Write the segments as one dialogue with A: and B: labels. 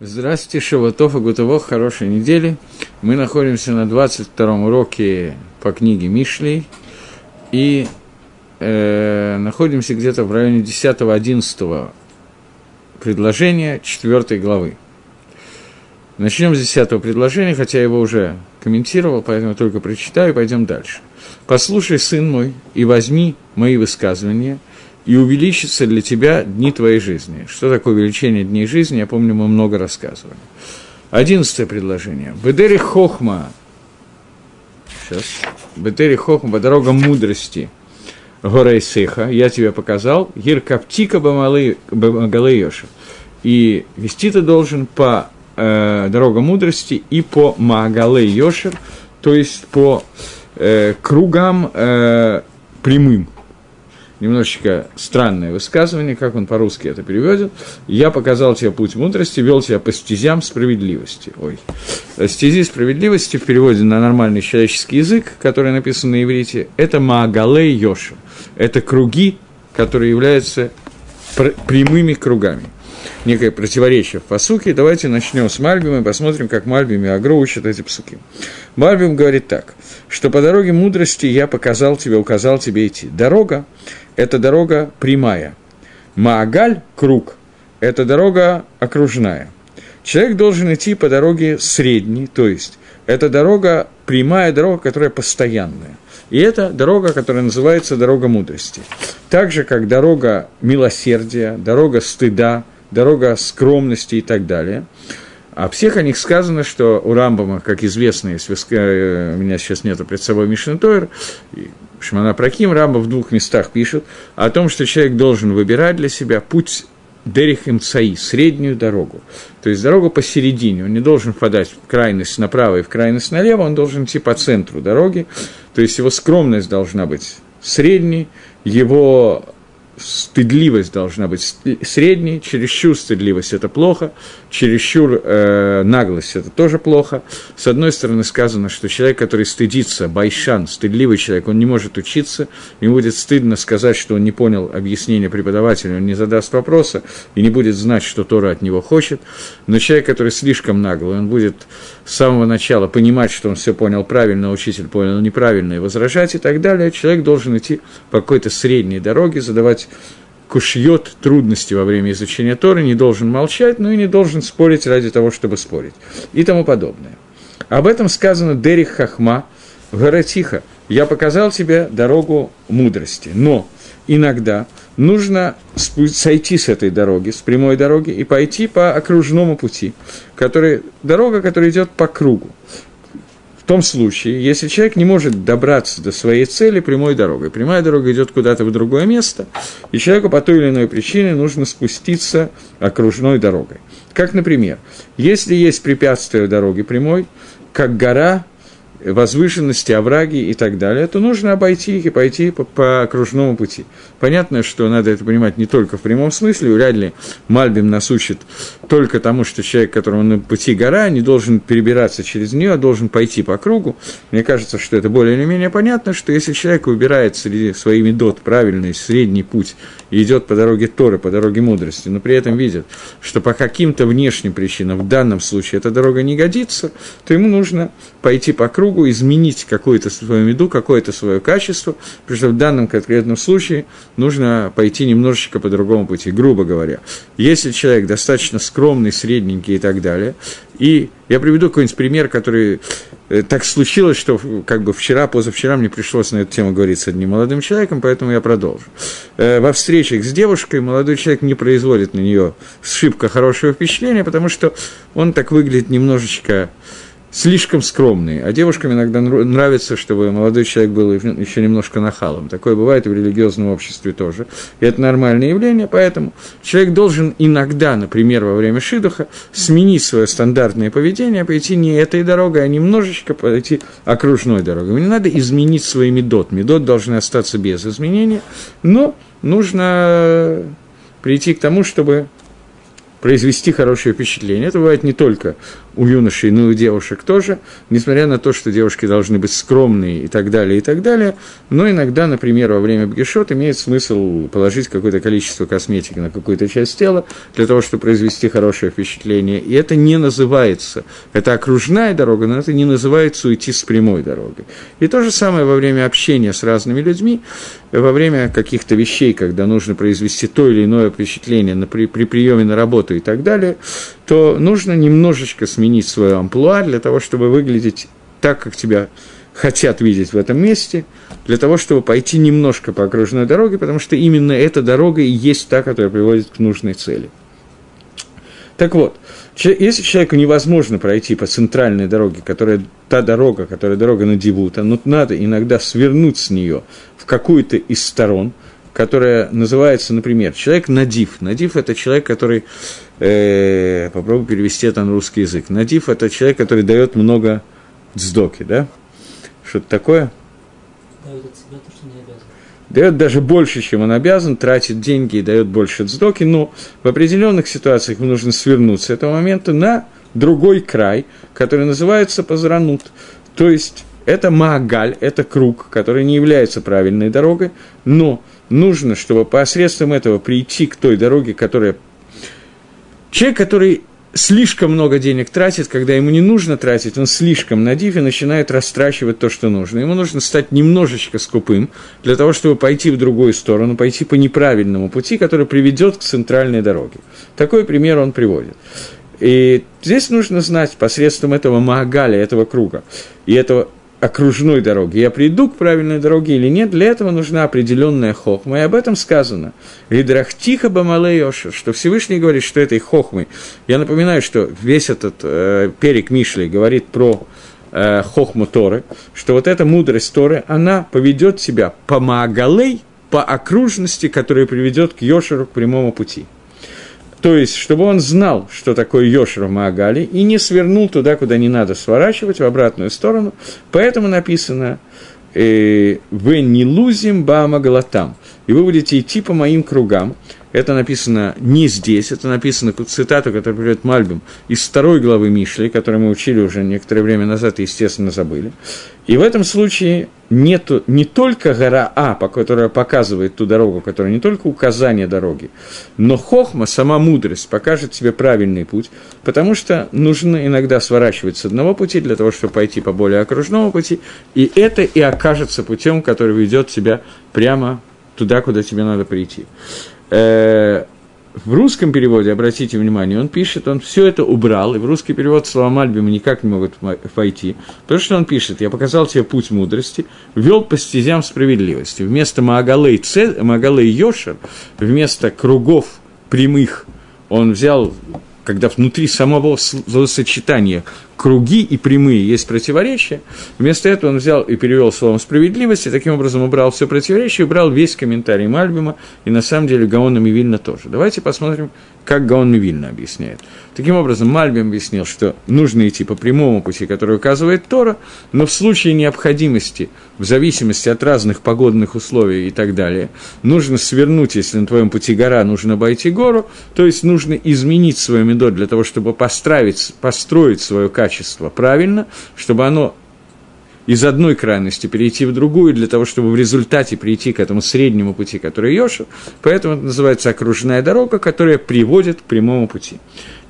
A: Здравствуйте, Шаватов и Гутово, хорошей недели. Мы находимся на 22-м уроке по книге Мишлей и э, находимся где-то в районе 10-11 предложения 4 главы. Начнем с 10 предложения, хотя я его уже комментировал, поэтому только прочитаю и пойдем дальше. «Послушай, сын мой, и возьми мои высказывания, и увеличится для тебя дни твоей жизни. Что такое увеличение дней жизни, я помню, мы много рассказывали. Одиннадцатое предложение. Бедери хохма. Сейчас. Бедери хохма, дорога мудрости. Гора Исеха, я тебе показал. Гиркаптика бамагалы Йоша. И вести ты должен по э, дорога мудрости и по Магале Йошер, то есть по э, кругам э, прямым немножечко странное высказывание, как он по-русски это переведет. «Я показал тебе путь мудрости, вел тебя по стезям справедливости». Ой. Стези справедливости в переводе на нормальный человеческий язык, который написан на иврите, это «Маагалей Йоша». Это круги, которые являются прямыми кругами некое противоречие в посуке. Давайте начнем с Мальбима и посмотрим, как Мальбим и Агро учат эти псуки. Мальбим говорит так, что по дороге мудрости я показал тебе, указал тебе идти. Дорога – это дорога прямая. Маагаль – круг, это дорога окружная. Человек должен идти по дороге средней, то есть это дорога, прямая дорога, которая постоянная. И это дорога, которая называется дорога мудрости. Так же, как дорога милосердия, дорога стыда – дорога скромности и так далее. А всех о них сказано, что у Рамбама, как известно, если вы, у меня сейчас нету перед собой Мишна Тойр, Шмана Праким, Рамба в двух местах пишет о том, что человек должен выбирать для себя путь Дерих Имцаи, среднюю дорогу. То есть дорогу посередине. Он не должен впадать в крайность направо и в крайность налево, он должен идти по центру дороги. То есть его скромность должна быть средней, его стыдливость должна быть. Средней, чересчур стыдливость – это плохо, чересчур э, наглость – это тоже плохо. С одной стороны сказано, что человек, который стыдится, байшан, стыдливый человек, он не может учиться, ему будет стыдно сказать, что он не понял объяснение преподавателя, он не задаст вопроса и не будет знать, что Тора от него хочет. Но человек, который слишком наглый, он будет с самого начала понимать, что он все понял правильно, учитель понял неправильно, и возражать и так далее. Человек должен идти по какой-то средней дороге, задавать кушьет трудности во время изучения Торы, не должен молчать, но и не должен спорить ради того, чтобы спорить, и тому подобное. Об этом сказано Дерих Хахма в Гаратиха. «Я показал тебе дорогу мудрости, но иногда нужно сойти с этой дороги, с прямой дороги, и пойти по окружному пути, который, дорога, которая идет по кругу том случае, если человек не может добраться до своей цели прямой дорогой. Прямая дорога идет куда-то в другое место, и человеку по той или иной причине нужно спуститься окружной дорогой. Как, например, если есть препятствие дороги прямой, как гора, возвышенности, овраги и так далее, то нужно обойти их и пойти по, по окружному пути. Понятно, что надо это понимать не только в прямом смысле, вряд ли Мальбим нас учит только тому, что человек, которому на пути гора, не должен перебираться через нее, а должен пойти по кругу. Мне кажется, что это более или менее понятно, что если человек выбирает среди своими дот правильный средний путь и идет по дороге Торы, по дороге мудрости, но при этом видит, что по каким-то внешним причинам в данном случае эта дорога не годится, то ему нужно пойти по кругу, изменить какую-то свою меду, какое-то свое качество, потому что в данном конкретном случае нужно пойти немножечко по другому пути, грубо говоря. Если человек достаточно скромный, средненький и так далее, и я приведу какой-нибудь пример, который э, так случилось, что как бы вчера, позавчера мне пришлось на эту тему говорить с одним молодым человеком, поэтому я продолжу. Э, во встречах с девушкой молодой человек не производит на нее шибко хорошего впечатления, потому что он так выглядит немножечко слишком скромные, а девушкам иногда нравится, чтобы молодой человек был еще немножко нахалом. Такое бывает и в религиозном обществе тоже. И это нормальное явление, поэтому человек должен иногда, например, во время шидуха, сменить свое стандартное поведение, пойти не этой дорогой, а немножечко пойти окружной дорогой. Не надо изменить свой медот. Медот должны остаться без изменения, но нужно прийти к тому, чтобы произвести хорошее впечатление. Это бывает не только у юношей, но и у девушек тоже, несмотря на то, что девушки должны быть скромные и так далее, и так далее. Но иногда, например, во время бгешот имеет смысл положить какое-то количество косметики на какую-то часть тела для того, чтобы произвести хорошее впечатление. И это не называется, это окружная дорога, но это не называется уйти с прямой дорогой. И то же самое во время общения с разными людьми, во время каких-то вещей, когда нужно произвести то или иное впечатление на, при, при приеме на работу и так далее, то нужно немножечко сменить свое амплуа для того, чтобы выглядеть так, как тебя хотят видеть в этом месте, для того, чтобы пойти немножко по окружной дороге, потому что именно эта дорога и есть та, которая приводит к нужной цели. Так вот, если человеку невозможно пройти по центральной дороге, которая та дорога, которая дорога на Дивута, но надо иногда свернуть с нее в какую-то из сторон, которая называется, например, человек надив. Надив – это человек, который, э, попробую перевести это на русский язык. Надив – это человек, который дает много дздоки, да? Что-то такое? Дает от себя то, что не обязан. Дает даже больше, чем он обязан, тратит деньги и дает больше дздоки, но в определенных ситуациях ему нужно свернуть с этого момента на другой край, который называется Пазранут. То есть это Магаль, это круг, который не является правильной дорогой, но нужно, чтобы посредством этого прийти к той дороге, которая... Человек, который слишком много денег тратит, когда ему не нужно тратить, он слишком надив и начинает растрачивать то, что нужно. Ему нужно стать немножечко скупым для того, чтобы пойти в другую сторону, пойти по неправильному пути, который приведет к центральной дороге. Такой пример он приводит. И здесь нужно знать посредством этого Маагаля, этого круга, и этого окружной дороги, я приду к правильной дороге или нет, для этого нужна определенная хохма. И об этом сказано. Лидрахтиха бамале Йошер, что Всевышний говорит, что этой хохмой. Я напоминаю, что весь этот э, перек Мишли говорит про э, хохму Торы, что вот эта мудрость Торы, она поведет себя по Маагалей, по окружности, которая приведет к Йошеру, к прямому пути. То есть, чтобы он знал, что такое Йошер в Маагале, и не свернул туда, куда не надо сворачивать, в обратную сторону. Поэтому написано «Вы не лузим бама галатам». И вы будете идти по моим кругам. Это написано не здесь, это написано цитату, которую приводит Мальбим, из второй главы Мишли, которую мы учили уже некоторое время назад и, естественно, забыли. И в этом случае нет не только гора А, по которой показывает ту дорогу, которая не только указание дороги, но хохма, сама мудрость, покажет тебе правильный путь, потому что нужно иногда сворачивать с одного пути для того, чтобы пойти по более окружному пути, и это и окажется путем, который ведет тебя прямо туда, куда тебе надо прийти. Э, в русском переводе, обратите внимание, он пишет, он все это убрал, и в русский перевод слова Мальбима никак не могут войти, потому что он пишет, я показал тебе путь мудрости, вел по стезям справедливости. Вместо Магалей, Магалей Йошер, вместо кругов прямых, он взял когда внутри самого словосочетания круги и прямые есть противоречия, вместо этого он взял и перевел словом справедливость, и таким образом убрал все противоречия, убрал весь комментарий Мальбима, и на самом деле Гаона Мивильна тоже. Давайте посмотрим, как Гаон Мивильна объясняет. Таким образом, Мальбим объяснил, что нужно идти по прямому пути, который указывает Тора, но в случае необходимости, в зависимости от разных погодных условий и так далее, нужно свернуть, если на твоем пути гора, нужно обойти гору, то есть нужно изменить свою медот для того, чтобы построить, построить свое качество правильно, чтобы оно из одной крайности перейти в другую, для того, чтобы в результате прийти к этому среднему пути, который Йоша. Поэтому это называется окружная дорога, которая приводит к прямому пути.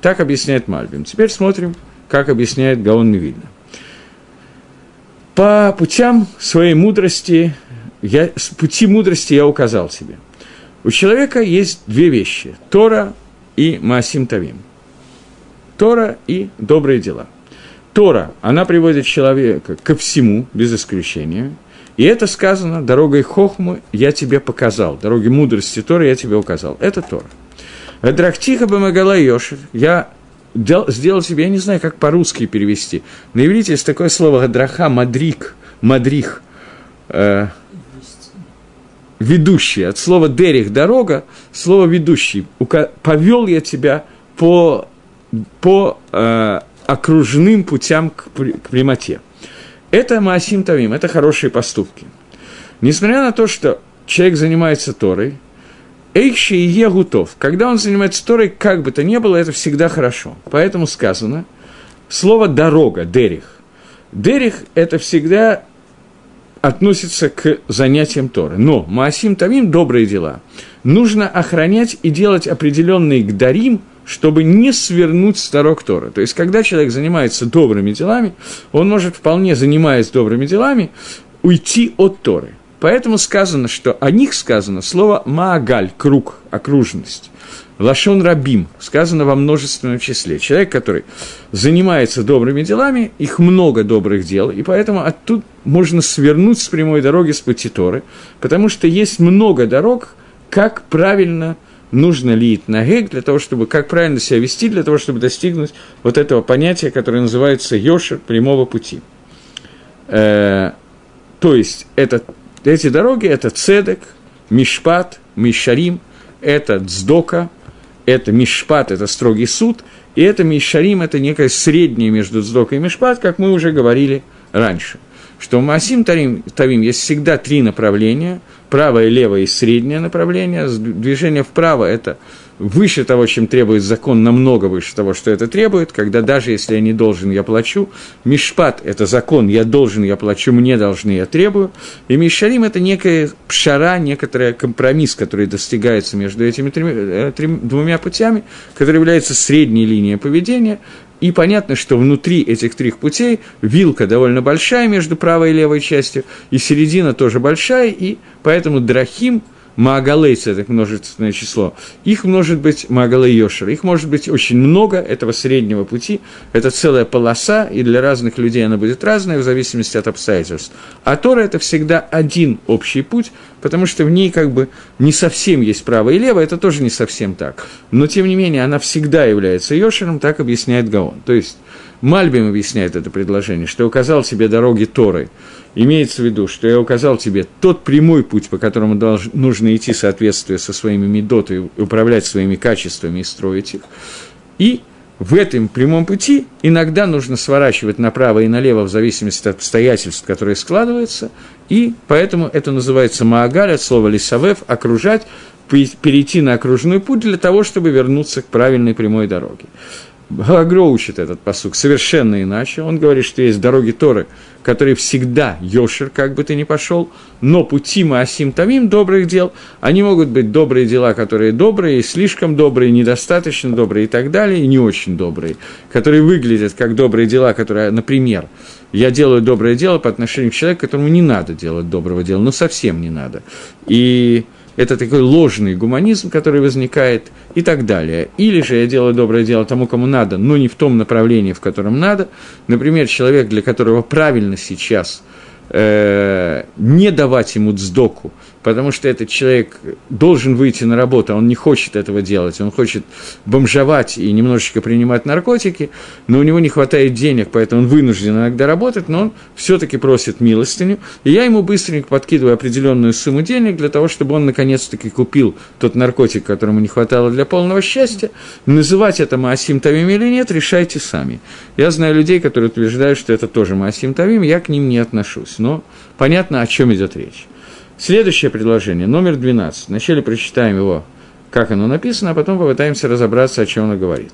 A: Так объясняет Мальбим. Теперь смотрим, как объясняет Гаон Мивильна. По путям своей мудрости, я, пути мудрости я указал себе. У человека есть две вещи – Тора и Маасим Тавим. Тора и добрые дела – Тора, она приводит человека ко всему, без исключения. И это сказано дорогой Хохму я тебе показал, дорогой мудрости Торы я тебе указал. Это Тора. Драхтиха Бамагала Йошев, я сделал себе, я не знаю, как по-русски перевести. На иврите есть такое слово Гадраха, мадрик, мадрих, э, ведущий. От слова дерих, дорога, слово ведущий. Повел я тебя по, по э, окружным путям к, к прямоте. Это Маасим Тавим, это хорошие поступки. Несмотря на то, что человек занимается Торой, Эйши и Егутов. Когда он занимается Торой, как бы то ни было, это всегда хорошо. Поэтому сказано слово «дорога», «дерих». Дерих – это всегда относится к занятиям Торы. Но Маасим Тамим – добрые дела. Нужно охранять и делать определенные гдарим, чтобы не свернуть с дорог Торы. То есть, когда человек занимается добрыми делами, он может вполне, занимаясь добрыми делами, уйти от Торы. Поэтому сказано, что о них сказано слово «маагаль» – круг, окружность. Лашон Рабим, сказано во множественном числе. Человек, который занимается добрыми делами, их много добрых дел, и поэтому оттуда можно свернуть с прямой дороги с пути Торы, потому что есть много дорог, как правильно нужно на гег для того, чтобы, как правильно себя вести, для того, чтобы достигнуть вот этого понятия, которое называется йошер, прямого пути. Э, то есть, это, эти дороги – это цедек, мишпат, мишарим, это дздока, это Мишпат, это строгий суд, и это Мишарим, это некое среднее между Дздокой и Мишпат, как мы уже говорили раньше. Что в Масим Тавим, Тавим есть всегда три направления, правое, левое и среднее направление. Движение вправо – это выше того, чем требует закон, намного выше того, что это требует, когда даже если я не должен, я плачу. Мишпат – это закон, я должен, я плачу, мне должны, я требую. И Мишарим – это некая пшара, некоторый компромисс, который достигается между этими треми, э, трем, двумя путями, который является средней линией поведения. И понятно, что внутри этих трех путей вилка довольно большая между правой и левой частью, и середина тоже большая, и поэтому драхим – Маагалейц – это множественное число. Их может быть Маагалей Йошер. Их может быть очень много этого среднего пути. Это целая полоса, и для разных людей она будет разная в зависимости от обстоятельств. А Тора – это всегда один общий путь, потому что в ней как бы не совсем есть право и лево, это тоже не совсем так. Но, тем не менее, она всегда является Йошером, так объясняет Гаон. То есть, Мальбим объясняет это предложение, что указал себе дороги Торы. Имеется в виду, что я указал тебе тот прямой путь, по которому долж, нужно идти соответствуя со своими медот и управлять своими качествами и строить их. И в этом прямом пути иногда нужно сворачивать направо и налево в зависимости от обстоятельств, которые складываются, и поэтому это называется маагаль, от слова лисавев, окружать, перейти на окружной путь для того, чтобы вернуться к правильной прямой дороге. Гагро учит этот посук совершенно иначе. Он говорит, что есть дороги Торы, которые всегда Йошер, как бы ты ни пошел, но пути Маасим Тамим, добрых дел, они могут быть добрые дела, которые добрые, слишком добрые, недостаточно добрые и так далее, и не очень добрые, которые выглядят как добрые дела, которые, например, я делаю доброе дело по отношению к человеку, которому не надо делать доброго дела, ну совсем не надо. И это такой ложный гуманизм, который возникает и так далее. Или же я делаю доброе дело тому, кому надо, но не в том направлении, в котором надо. Например, человек, для которого правильно сейчас э, не давать ему дздоку, потому что этот человек должен выйти на работу, а он не хочет этого делать, он хочет бомжевать и немножечко принимать наркотики, но у него не хватает денег, поэтому он вынужден иногда работать, но он все-таки просит милостыню, и я ему быстренько подкидываю определенную сумму денег для того, чтобы он наконец-таки купил тот наркотик, которому не хватало для полного счастья. Называть это Маасим Тавим или нет, решайте сами. Я знаю людей, которые утверждают, что это тоже Маасим Тавим, я к ним не отношусь, но понятно, о чем идет речь. Следующее предложение, номер 12. Вначале прочитаем его, как оно написано, а потом попытаемся разобраться, о чем оно говорит.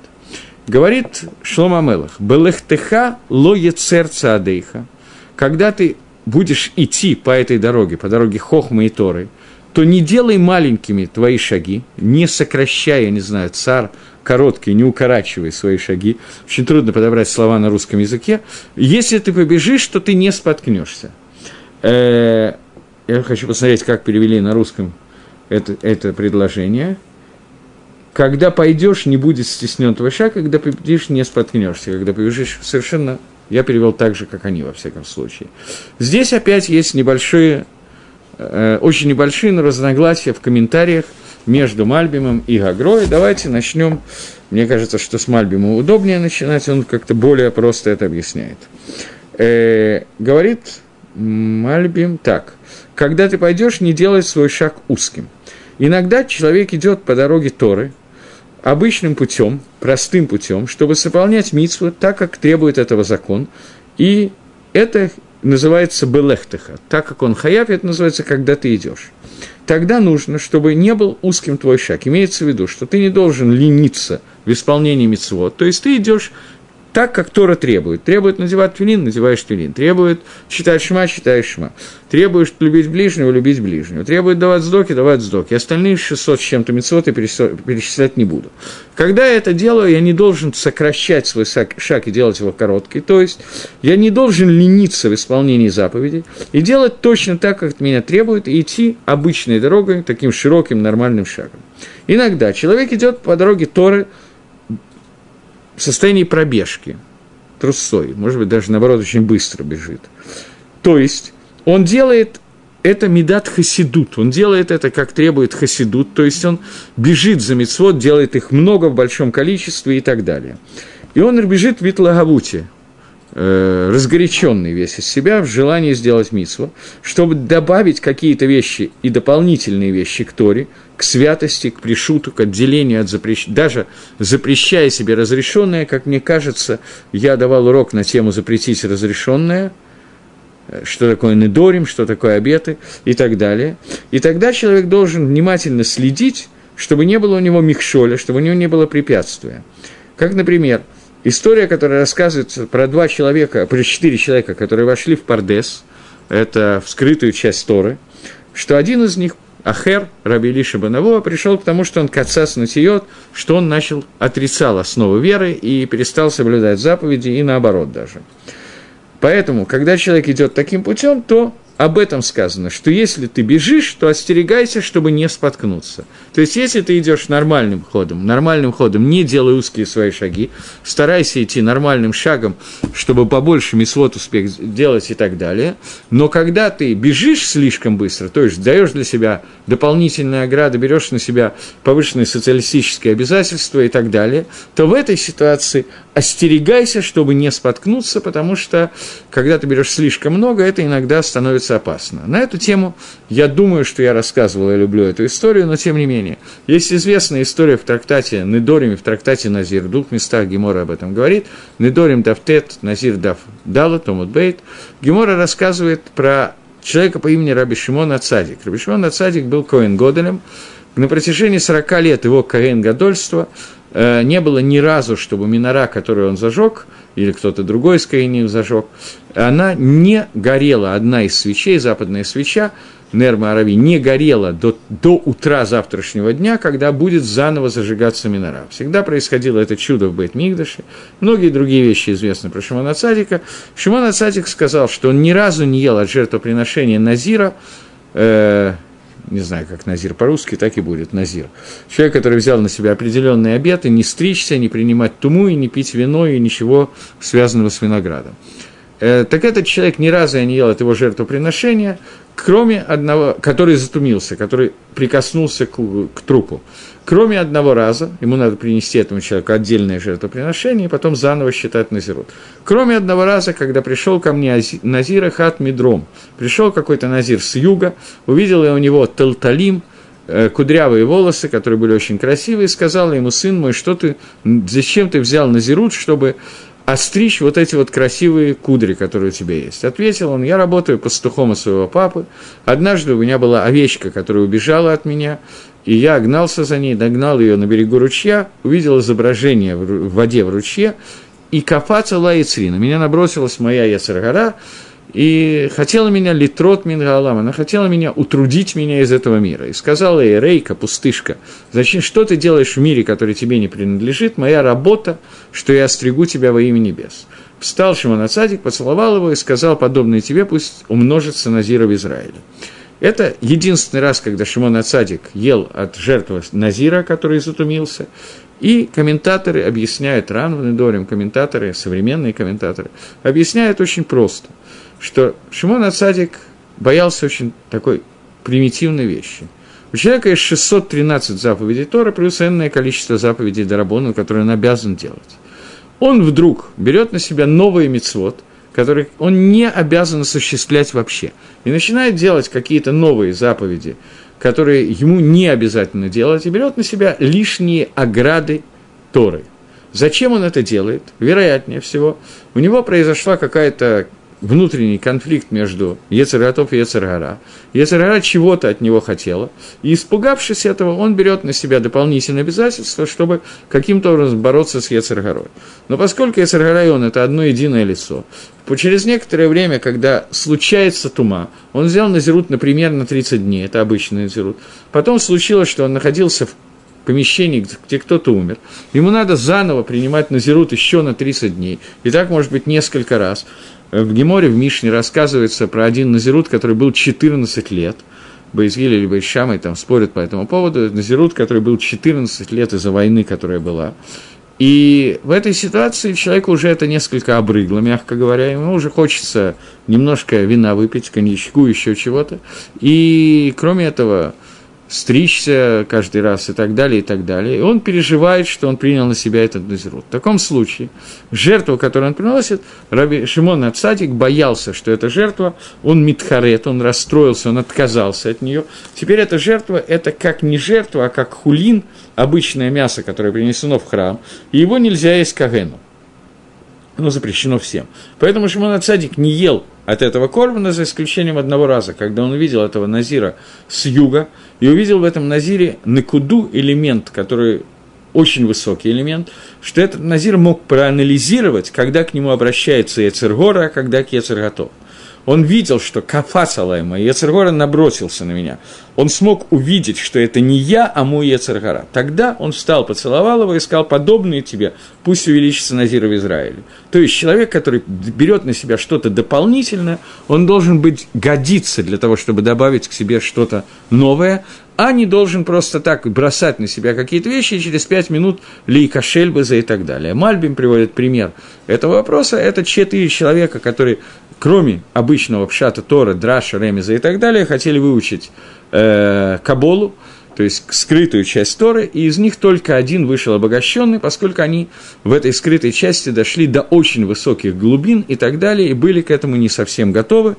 A: Говорит Шлома Мелах, «Белехтеха ло церца адейха». Когда ты будешь идти по этой дороге, по дороге Хохмы и Торы, то не делай маленькими твои шаги, не сокращай, я не знаю, цар, короткие, не укорачивай свои шаги. Очень трудно подобрать слова на русском языке. Если ты побежишь, то ты не споткнешься. Я хочу посмотреть, как перевели на русском это, это предложение. Когда пойдешь, не будет стеснен твой шаг, когда победишь, не споткнешься. Когда побежишь, совершенно я перевел так же, как они, во всяком случае. Здесь опять есть небольшие, э, очень небольшие, но разногласия в комментариях между Мальбимом и Гагрой. Давайте начнем. Мне кажется, что с Мальбимом удобнее начинать, он как-то более просто это объясняет. Э, говорит Мальбим так когда ты пойдешь, не делай свой шаг узким. Иногда человек идет по дороге Торы, обычным путем, простым путем, чтобы выполнять митсву так, как требует этого закон. И это называется белехтеха. Так как он хаяв, это называется, когда ты идешь. Тогда нужно, чтобы не был узким твой шаг. Имеется в виду, что ты не должен лениться в исполнении митцвот. То есть ты идешь так, как Тора требует. Требует надевать твилин, надеваешь твилин. Требует читать шма, читаешь шма. Требует любить ближнего, любить ближнего. Требует давать сдоки, давать сдоки. Остальные 600 с чем-то митцвот я перечислять не буду. Когда я это делаю, я не должен сокращать свой шаг и делать его короткий. То есть я не должен лениться в исполнении заповедей и делать точно так, как меня требует, и идти обычной дорогой, таким широким, нормальным шагом. Иногда человек идет по дороге Торы, в состоянии пробежки, трусой, может быть, даже наоборот очень быстро бежит. То есть он делает это медат хасидут, он делает это, как требует хасидут, то есть он бежит за мецвод, делает их много в большом количестве и так далее. И он бежит в Витлагавуте, э, разгоряченный весь из себя в желании сделать митсву, чтобы добавить какие-то вещи и дополнительные вещи к Торе, к святости, к пришуту, к отделению от запрещения, даже запрещая себе разрешенное, как мне кажется, я давал урок на тему запретить разрешенное, э, что такое недорим, что такое обеты и так далее. И тогда человек должен внимательно следить, чтобы не было у него михшоля, чтобы у него не было препятствия. Как, например, История, которая рассказывается про два человека, про четыре человека, которые вошли в Пардес, это в скрытую часть Торы, что один из них, Ахер, Раби Илиша Банавуа, пришел к тому, что он кацас натиет, что он начал, отрицал основу веры и перестал соблюдать заповеди, и наоборот даже. Поэтому, когда человек идет таким путем, то об этом сказано, что если ты бежишь, то остерегайся, чтобы не споткнуться. То есть, если ты идешь нормальным ходом, нормальным ходом, не делай узкие свои шаги, старайся идти нормальным шагом, чтобы побольше мисвод успех делать и так далее. Но когда ты бежишь слишком быстро, то есть даешь для себя дополнительные ограды, берешь на себя повышенные социалистические обязательства и так далее, то в этой ситуации остерегайся, чтобы не споткнуться, потому что, когда ты берешь слишком много, это иногда становится опасно. На эту тему я думаю, что я рассказывал, я люблю эту историю, но тем не менее. Есть известная история в трактате Недорим, в трактате Назир, в двух местах Гемора об этом говорит. Недорим Давтет, Назир Дав Дала, Томут Бейт. Гемора рассказывает про человека по имени Раби Шимон Ацадик. Раби Шимон Ацадик был Коэн Годелем. На протяжении 40 лет его Коэн Гадольства Э, не было ни разу, чтобы минора, которую он зажег, или кто-то другой из Каиним зажег, она не горела, одна из свечей, западная свеча, Нерма Арави, не горела до, до утра завтрашнего дня, когда будет заново зажигаться минора. Всегда происходило это чудо в бейт мигдаше Многие другие вещи известны про Шимона Цадика. Шимон Цадик сказал, что он ни разу не ел от жертвоприношения Назира, э, не знаю, как Назир по-русски, так и будет Назир. Человек, который взял на себя определенные обеты, не стричься, не принимать туму и не пить вино и ничего связанного с виноградом. Э, так этот человек ни разу не ел от его жертвоприношения, кроме одного, который затумился, который прикоснулся к, к трупу. Кроме одного раза, ему надо принести этому человеку отдельное жертвоприношение и потом заново считать Назирут. Кроме одного раза, когда пришел ко мне Назир Хат Мидром, пришел какой-то Назир с юга, увидел я у него Талталим, э, кудрявые волосы, которые были очень красивые, и сказал ему, сын мой, что ты, зачем ты взял Назирут, чтобы остричь вот эти вот красивые кудри, которые у тебя есть. Ответил он, я работаю пастухом у своего папы. Однажды у меня была овечка, которая убежала от меня, и я гнался за ней, догнал ее на берегу ручья, увидел изображение в воде в ручье, и кафаца лаицри. На меня набросилась моя яцергара, и хотела меня литрот мингалам, она хотела меня утрудить меня из этого мира. И сказала ей, Рейка, пустышка, зачем, что ты делаешь в мире, который тебе не принадлежит? Моя работа, что я остригу тебя во имя небес. Встал Шимон Ацадик, поцеловал его и сказал, подобное тебе пусть умножится Назира в Израиле. Это единственный раз, когда Шимон Ацадик ел от жертвы Назира, который затумился, и комментаторы объясняют, Ран Ванедорим, комментаторы, современные комментаторы, объясняют очень просто, что Шимон Ацадик боялся очень такой примитивной вещи. У человека есть 613 заповедей Тора, плюс энное количество заповедей Дарабона, которые он обязан делать. Он вдруг берет на себя новый мицвод, который он не обязан осуществлять вообще, и начинает делать какие-то новые заповеди, которые ему не обязательно делать, и берет на себя лишние ограды Торы. Зачем он это делает? Вероятнее всего, у него произошла какая-то внутренний конфликт между Ецерготов и Ецергара. Ецергара чего-то от него хотела, и испугавшись этого, он берет на себя дополнительные обязательства, чтобы каким-то образом бороться с Ецергарой. Но поскольку Ецергара и он – это одно единое лицо, через некоторое время, когда случается тума, он взял Назирут, например, на 30 дней, это обычный Назирут. Потом случилось, что он находился в помещении, где кто-то умер, ему надо заново принимать Назирут еще на 30 дней. И так может быть несколько раз. В Геморе, в Мишне рассказывается про один Назирут, который был 14 лет. Боизгили или Байшамой там спорят по этому поводу. Назирут, который был 14 лет из-за войны, которая была. И в этой ситуации человеку уже это несколько обрыгло, мягко говоря, ему уже хочется немножко вина выпить, коньячку, еще чего-то. И кроме этого, стричься каждый раз и так далее, и так далее. И он переживает, что он принял на себя этот назирут. В таком случае жертву, которую он приносит, Раби Шимон Ацадик боялся, что эта жертва, он митхарет, он расстроился, он отказался от нее. Теперь эта жертва, это как не жертва, а как хулин, обычное мясо, которое принесено в храм, и его нельзя есть кагену. Оно запрещено всем. Поэтому Шимон Ацадик не ел от этого корбана, за исключением одного раза, когда он увидел этого Назира с юга, и увидел в этом Назире Накуду элемент, который очень высокий элемент, что этот Назир мог проанализировать, когда к нему обращается Ецергора, а когда к Ецерготов. Он видел, что кафас Алайма, Ецергора набросился на меня. Он смог увидеть, что это не я, а мой Ецергора. Тогда он встал, поцеловал его и сказал, подобные тебе, пусть увеличится Назира в Израиле. То есть человек, который берет на себя что-то дополнительное, он должен быть, годиться для того, чтобы добавить к себе что-то новое, а не должен просто так бросать на себя какие-то вещи и через пять минут лейка шельбеза и так далее. Мальбим приводит пример этого вопроса. Это четыре человека, которые кроме обычного пшата Тора, Драша, Ремеза и так далее, хотели выучить э, Каболу, то есть скрытую часть Торы, и из них только один вышел обогащенный, поскольку они в этой скрытой части дошли до очень высоких глубин и так далее, и были к этому не совсем готовы.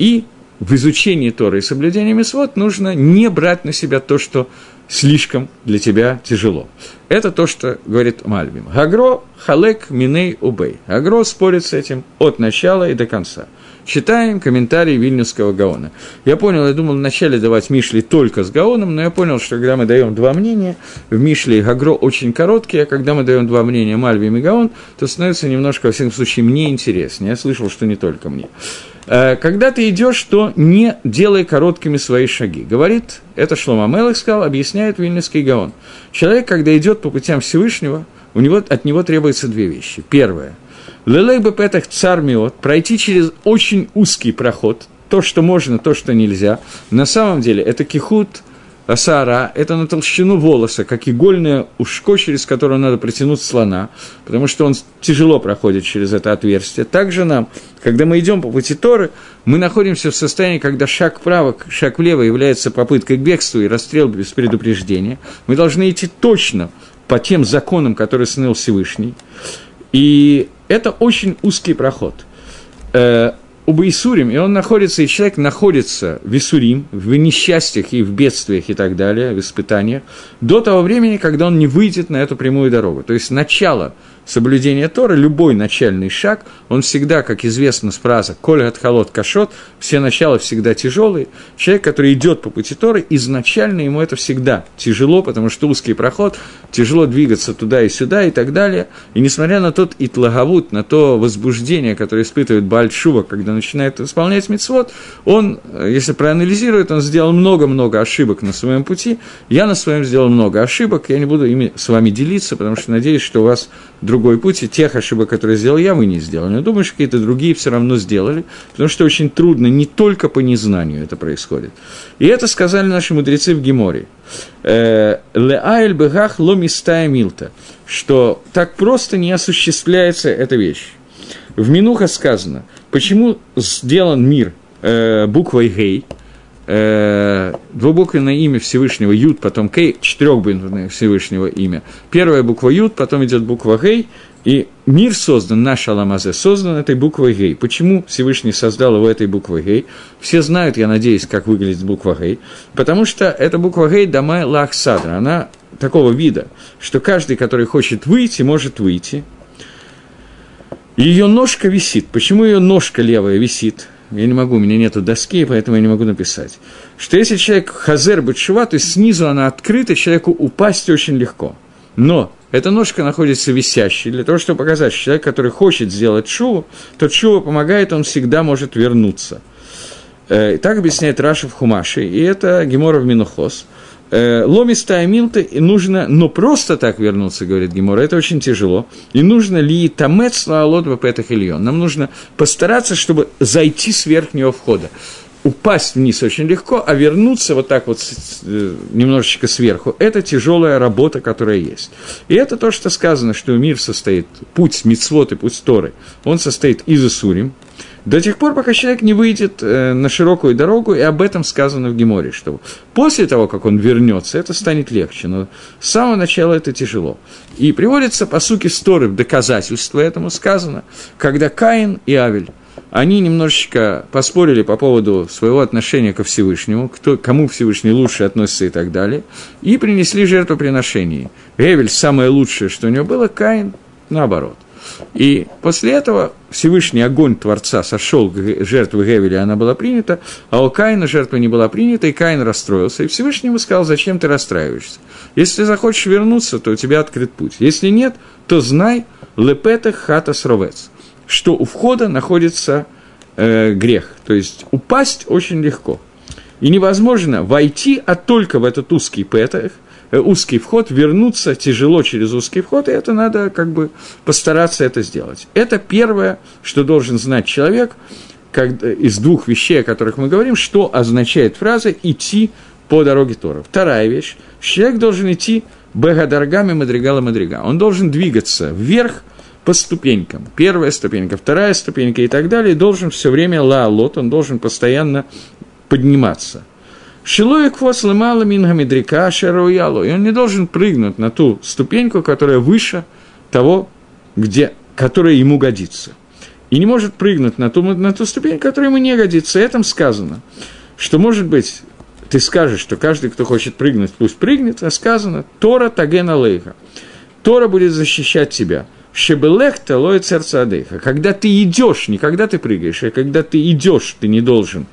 A: И в изучении Торы и соблюдении Мисвод нужно не брать на себя то, что слишком для тебя тяжело. Это то, что говорит Мальбим. Гагро халек миней убей. Гагро спорит с этим от начала и до конца. Читаем комментарий Вильнюсского Гаона. Я понял, я думал вначале давать Мишли только с Гаоном, но я понял, что когда мы даем два мнения, в Мишле и Гагро очень короткие, а когда мы даем два мнения Мальбим и Гаон, то становится немножко, во всяком случае, мне интереснее. Я слышал, что не только мне. Э, когда ты идешь, то не делай короткими свои шаги. Говорит, это Шлома Мелых сказал, объясняет Вильнюсский Гаон. Человек, когда идет по путям Всевышнего, у него, от него требуются две вещи. Первое. Лелей бы петах цар миот, пройти через очень узкий проход, то, что можно, то, что нельзя. На самом деле это кихут Асара – это на толщину волоса, как игольное ушко, через которое надо протянуть слона, потому что он тяжело проходит через это отверстие. Также нам, когда мы идем по пути Торы, мы находимся в состоянии, когда шаг вправо, шаг влево является попыткой к бегству и расстрел без предупреждения. Мы должны идти точно по тем законам, которые снял Всевышний. И это очень узкий проход э, – об Исурим, и он находится, и человек находится в Исурим, в несчастьях и в бедствиях и так далее, в испытаниях, до того времени, когда он не выйдет на эту прямую дорогу. То есть начало соблюдения Тора, любой начальный шаг, он всегда, как известно с фраза «Коль от холод кашот», все начала всегда тяжелые. Человек, который идет по пути Торы, изначально ему это всегда тяжело, потому что узкий проход, тяжело двигаться туда и сюда и так далее. И несмотря на тот итлаговут, на то возбуждение, которое испытывает Бальшува, когда начинает исполнять мицвод, он, если проанализирует, он сделал много-много ошибок на своем пути. Я на своем сделал много ошибок, я не буду ими с вами делиться, потому что надеюсь, что у вас другой путь, и тех ошибок, которые сделал я, вы не сделали. Но думаю, какие-то другие все равно сделали, потому что очень трудно, не только по незнанию это происходит. И это сказали наши мудрецы в Геморе. «Э, Леайль бегах ломистая милта, что так просто не осуществляется эта вещь. В Минуха сказано, почему сделан мир э, буквой Гей, э, двубуквенное имя Всевышнего Юд, потом Кей, четырехбуквенное Всевышнего имя. Первая буква Юд, потом идет буква Гей, и мир создан, наш Аламазе, создан этой буквой Гей. Почему Всевышний создал его этой буквой Гей? Все знают, я надеюсь, как выглядит буква Гей. Потому что эта буква Гей Дамай Лах Садра, она такого вида, что каждый, который хочет выйти, может выйти. ее ножка висит. Почему ее ножка левая висит? Я не могу, у меня нету доски, поэтому я не могу написать. Что если человек хазер бычува, то есть снизу она открыта, человеку упасть очень легко. Но эта ножка находится висящей для того, чтобы показать, что человек, который хочет сделать шуву, то шува помогает, он всегда может вернуться. Э, так объясняет Раша в Хумаше, и это Гемора в Минухос. Э, Ломистая милта, и нужно, но просто так вернуться, говорит Гемора, это очень тяжело. И нужно ли тамец лаалот бапетах ильон. Нам нужно постараться, чтобы зайти с верхнего входа упасть вниз очень легко, а вернуться вот так вот э, немножечко сверху – это тяжелая работа, которая есть. И это то, что сказано, что мир состоит, путь мицвод путь Торы, он состоит из Исурим, до тех пор, пока человек не выйдет э, на широкую дорогу, и об этом сказано в Геморе, что после того, как он вернется, это станет легче, но с самого начала это тяжело. И приводится по сути Сторы в доказательство этому сказано, когда Каин и Авель они немножечко поспорили по поводу своего отношения ко Всевышнему, кто, кому Всевышний лучше относится и так далее, и принесли жертвоприношение. Эвель самое лучшее, что у него было, Каин наоборот. И после этого Всевышний огонь Творца сошел к жертве Гевеля, она была принята, а у Каина жертва не была принята, и Каин расстроился. И Всевышний ему сказал, зачем ты расстраиваешься? Если захочешь вернуться, то у тебя открыт путь. Если нет, то знай, лепета хата сровец, что у входа находится э, грех. То есть упасть очень легко. И невозможно войти, а только в этот узкий петах – узкий вход, вернуться тяжело через узкий вход, и это надо как бы постараться это сделать. Это первое, что должен знать человек, как, из двух вещей, о которых мы говорим, что означает фраза «идти по дороге Тора». Вторая вещь, человек должен идти бегадаргами мадригала мадрига. Он должен двигаться вверх по ступенькам. Первая ступенька, вторая ступенька и так далее. И должен все время лаалот, он должен постоянно подниматься – Шилуик фос лымала мингамидрика шаруялу. И он не должен прыгнуть на ту ступеньку, которая выше того, где, которая ему годится. И не может прыгнуть на ту, на ту ступень, которая ему не годится. И этом сказано, что, может быть, ты скажешь, что каждый, кто хочет прыгнуть, пусть прыгнет, а сказано «Тора тагена лейха». Тора будет защищать тебя – Шебелехта лоет сердце адыха. Когда ты идешь, не когда ты прыгаешь, а когда ты идешь, ты не должен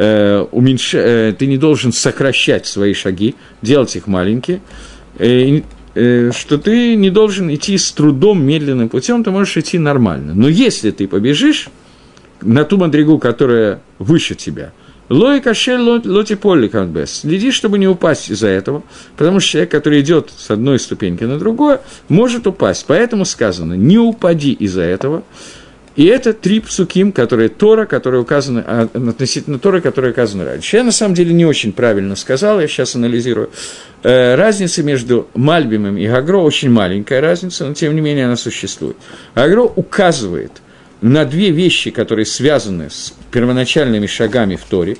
A: э, уменьш... э, ты не должен сокращать свои шаги, делать их маленькие, э, э, что ты не должен идти с трудом, медленным путем, ты можешь идти нормально. Но если ты побежишь на ту мадригу, которая выше тебя – Лой кашель лоти полли канбес. Следи, чтобы не упасть из-за этого, потому что человек, который идет с одной ступеньки на другую, может упасть. Поэтому сказано, не упади из-за этого. И это три псуким, которые Тора, которые указаны, а, относительно Тора, которые указаны раньше. Я на самом деле не очень правильно сказал, я сейчас анализирую. Э, разница между Мальбимом и Агро очень маленькая разница, но тем не менее она существует. Агро указывает – на две вещи, которые связаны с первоначальными шагами в Торе.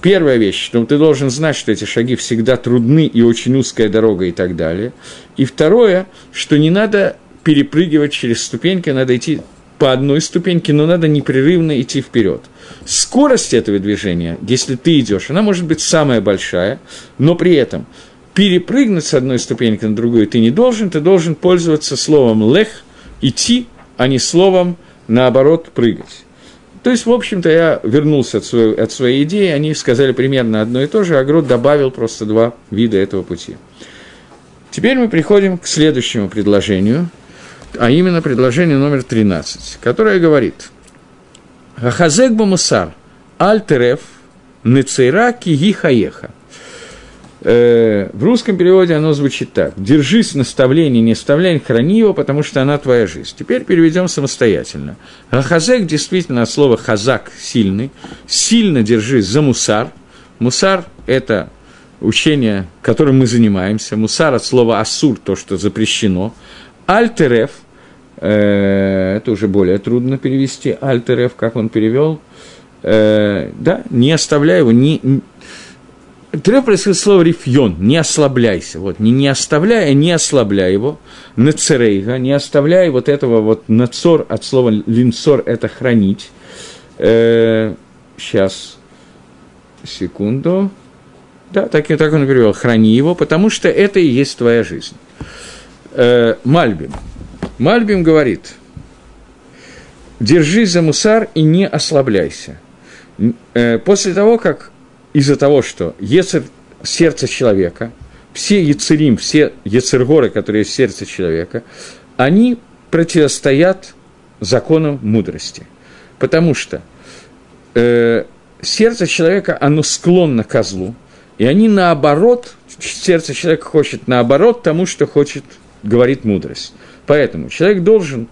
A: Первая вещь, что ты должен знать, что эти шаги всегда трудны и очень узкая дорога и так далее. И второе, что не надо перепрыгивать через ступеньки, надо идти по одной ступеньке, но надо непрерывно идти вперед. Скорость этого движения, если ты идешь, она может быть самая большая, но при этом перепрыгнуть с одной ступеньки на другую ты не должен, ты должен пользоваться словом лех, идти, а не словом наоборот, прыгать. То есть, в общем-то, я вернулся от своей, от своей идеи, они сказали примерно одно и то же, а Грот добавил просто два вида этого пути. Теперь мы приходим к следующему предложению, а именно предложение номер 13, которое говорит «Хазек бамусар альтерев нецейра киги хаеха» э, в русском переводе оно звучит так. «Держись наставления, не оставляй, храни его, потому что она твоя жизнь». Теперь переведем самостоятельно. Хазек действительно от слова «хазак» – «сильный». «Сильно держись за мусар». Мусар – это учение, которым мы занимаемся. Мусар от слова «асур» – то, что запрещено. Альтерев э, – это уже более трудно перевести. Альтерев, как он перевел – Э, да, не оставляй его, не, Тре происходит слово рифьон, не ослабляйся, вот, не, не оставляй, а не ослабляй его, нацерейга, не оставляй вот этого вот нацор, от слова линцор – это хранить. Э, сейчас, секунду. Да, так, так он перевел, храни его, потому что это и есть твоя жизнь. Э, Мальбим. Мальбим говорит, держись за мусар и не ослабляйся. Э, после того, как из-за того, что Ецер – сердце человека, все Ецерим, все Ецергоры, которые в сердце человека, они противостоят законам мудрости. Потому что э, сердце человека, оно склонно к злу, и они наоборот, сердце человека хочет наоборот тому, что хочет, говорит мудрость. Поэтому человек должен,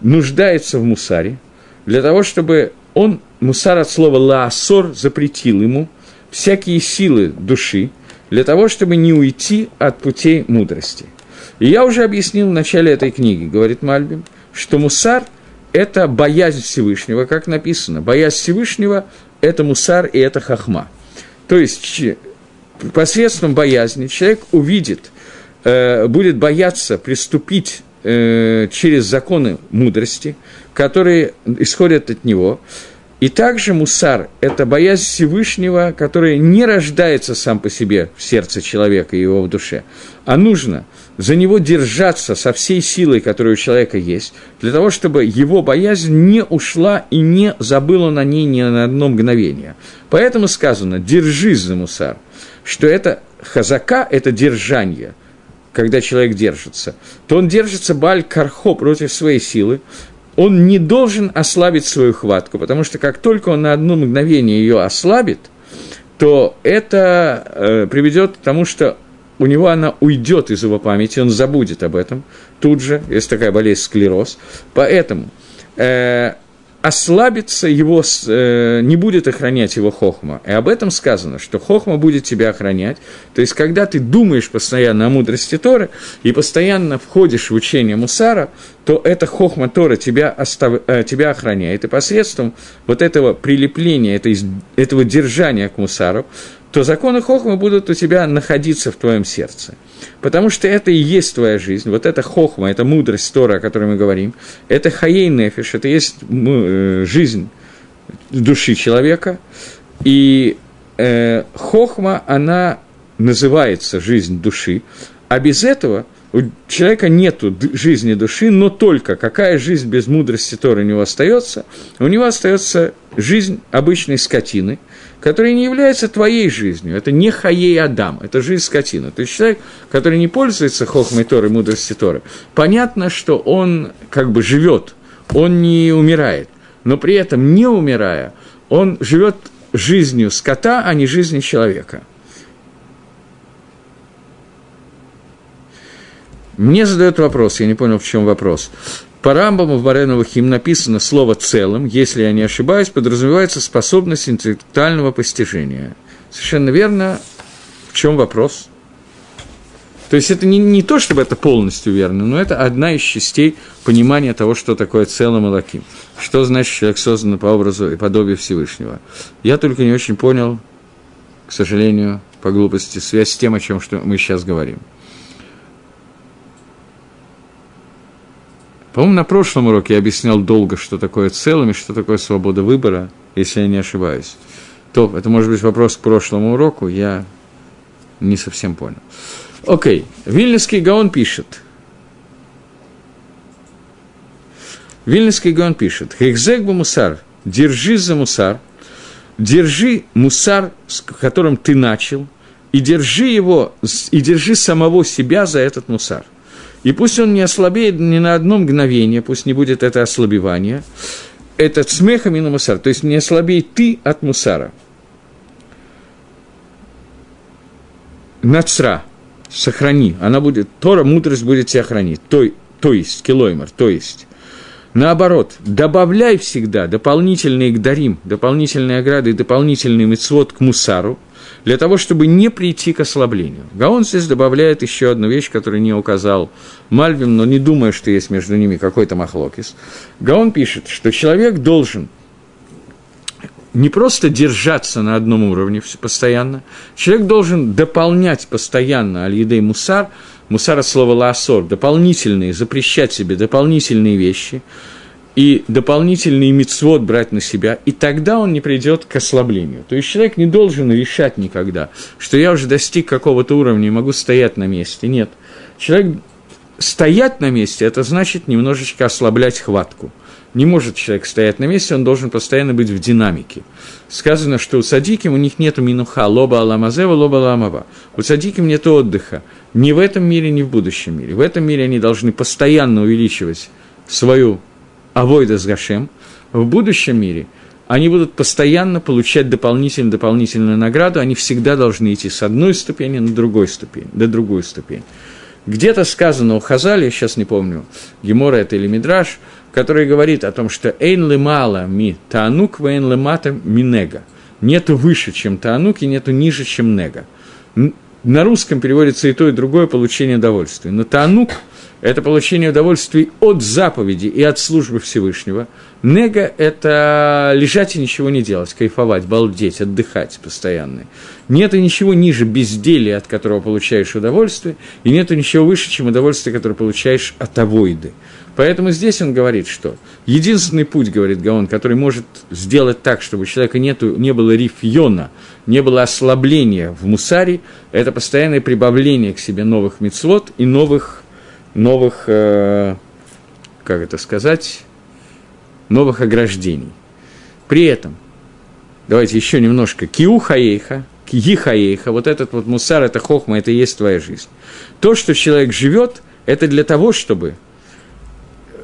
A: нуждается в мусаре, для того, чтобы он, мусар от слова лаасор, запретил ему всякие силы души, для того, чтобы не уйти от путей мудрости. И я уже объяснил в начале этой книги, говорит Мальбим, что мусар – это боязнь Всевышнего, как написано. Боязнь Всевышнего – это мусар и это хахма. То есть посредством боязни человек увидит, будет бояться приступить э, через законы мудрости, которые исходят от него. И также мусар – это боязнь Всевышнего, которая не рождается сам по себе в сердце человека и его в душе, а нужно за него держаться со всей силой, которая у человека есть, для того, чтобы его боязнь не ушла и не забыла на ней ни на одно мгновение. Поэтому сказано «держись за мусар», что это хазака – это держание – когда человек держится, то он держится баль кархо против своей силы, он не должен ослабить свою хватку, потому что как только он на одно мгновение ее ослабит, то это э, приведет к тому, что у него она уйдет из его памяти, он забудет об этом тут же, есть такая болезнь склероз. Поэтому э, ослабится его, э, не будет охранять его хохма. И об этом сказано, что хохма будет тебя охранять. То есть, когда ты думаешь постоянно о мудрости Торы и постоянно входишь в учение Мусара, то эта хохма Тора тебя, остав... э, тебя охраняет. И посредством вот этого прилепления, этой, этого держания к Мусару, то законы Хохмы будут у тебя находиться в твоем сердце. Потому что это и есть твоя жизнь. Вот эта Хохма, это мудрость Тора, о которой мы говорим, это Хаей Нефиш, это есть э, жизнь души человека. И э, Хохма, она называется жизнь души, а без этого у человека нет жизни души, но только какая жизнь без мудрости Торы у него остается? У него остается жизнь обычной скотины – которая не является твоей жизнью. Это не хаей Адам, это жизнь скотина. То есть человек, который не пользуется хохмой Торы, мудрости Торы, понятно, что он как бы живет, он не умирает, но при этом не умирая, он живет жизнью скота, а не жизнью человека. Мне задают вопрос, я не понял, в чем вопрос. По Рамбаму в Бареновых им написано слово «целым», если я не ошибаюсь, подразумевается способность интеллектуального постижения. Совершенно верно. В чем вопрос? То есть это не, не то, чтобы это полностью верно, но это одна из частей понимания того, что такое целым и лаким. Что значит человек создан по образу и подобию Всевышнего. Я только не очень понял, к сожалению, по глупости, связь с тем, о чем что мы сейчас говорим. По-моему, на прошлом уроке я объяснял долго, что такое целым и что такое свобода выбора, если я не ошибаюсь. То это может быть вопрос к прошлому уроку, я не совсем понял. Окей, Вильнюсский Гаон пишет. Вильнюсский Гаон пишет. Хехзек мусар, держи за мусар, держи мусар, с которым ты начал, и держи его, и держи самого себя за этот мусар – и пусть он не ослабеет ни на одно мгновение, пусть не будет это ослабевание, этот смех именно мусар, то есть не ослабей ты от мусара. Нацра, сохрани, она будет, Тора, мудрость будет тебя хранить, то, то есть, килоймер, то есть. Наоборот, добавляй всегда дополнительные гдарим, дополнительные ограды дополнительный мецвод к мусару, для того, чтобы не прийти к ослаблению. Гаон здесь добавляет еще одну вещь, которую не указал Мальвин, но не думая, что есть между ними какой-то махлокис. Гаон пишет, что человек должен не просто держаться на одном уровне постоянно, человек должен дополнять постоянно аль-едей мусар, мусар от слова лаасор, дополнительные, запрещать себе дополнительные вещи – и дополнительный мицвод брать на себя, и тогда он не придет к ослаблению. То есть человек не должен решать никогда, что я уже достиг какого-то уровня и могу стоять на месте. Нет. Человек стоять на месте, это значит немножечко ослаблять хватку. Не может человек стоять на месте, он должен постоянно быть в динамике. Сказано, что у садиким у них нет минуха, лоба аламазева, лоба аламава. У садиким нет отдыха ни в этом мире, ни в будущем мире. В этом мире они должны постоянно увеличивать свою авойда с Гашем. В будущем мире они будут постоянно получать дополнительную, дополнительную награду, они всегда должны идти с одной ступени на другой ступень, до другой ступени. Где-то сказано у Хазали, я сейчас не помню, Гемора это или Мидраш, который говорит о том, что «эйн лемала ми таанук, вейн лемата минега». Нету выше, чем таанук, и нету ниже, чем нега. На русском переводится и то, и другое получение удовольствия. Но таанук – это получение удовольствия от заповеди и от службы Всевышнего. Нега – это лежать и ничего не делать, кайфовать, балдеть, отдыхать постоянно. Нету ничего ниже безделия, от которого получаешь удовольствие, и нету ничего выше, чем удовольствие, которое получаешь от авойды. Поэтому здесь он говорит, что единственный путь, говорит Гаон, который может сделать так, чтобы у человека нету, не было рифьона, не было ослабления в мусаре, это постоянное прибавление к себе новых мецвод и новых, новых э, как это сказать, новых ограждений. При этом, давайте еще немножко, киу хаейха, кии хаейха, вот этот вот мусар, это хохма, это и есть твоя жизнь. То, что человек живет, это для того, чтобы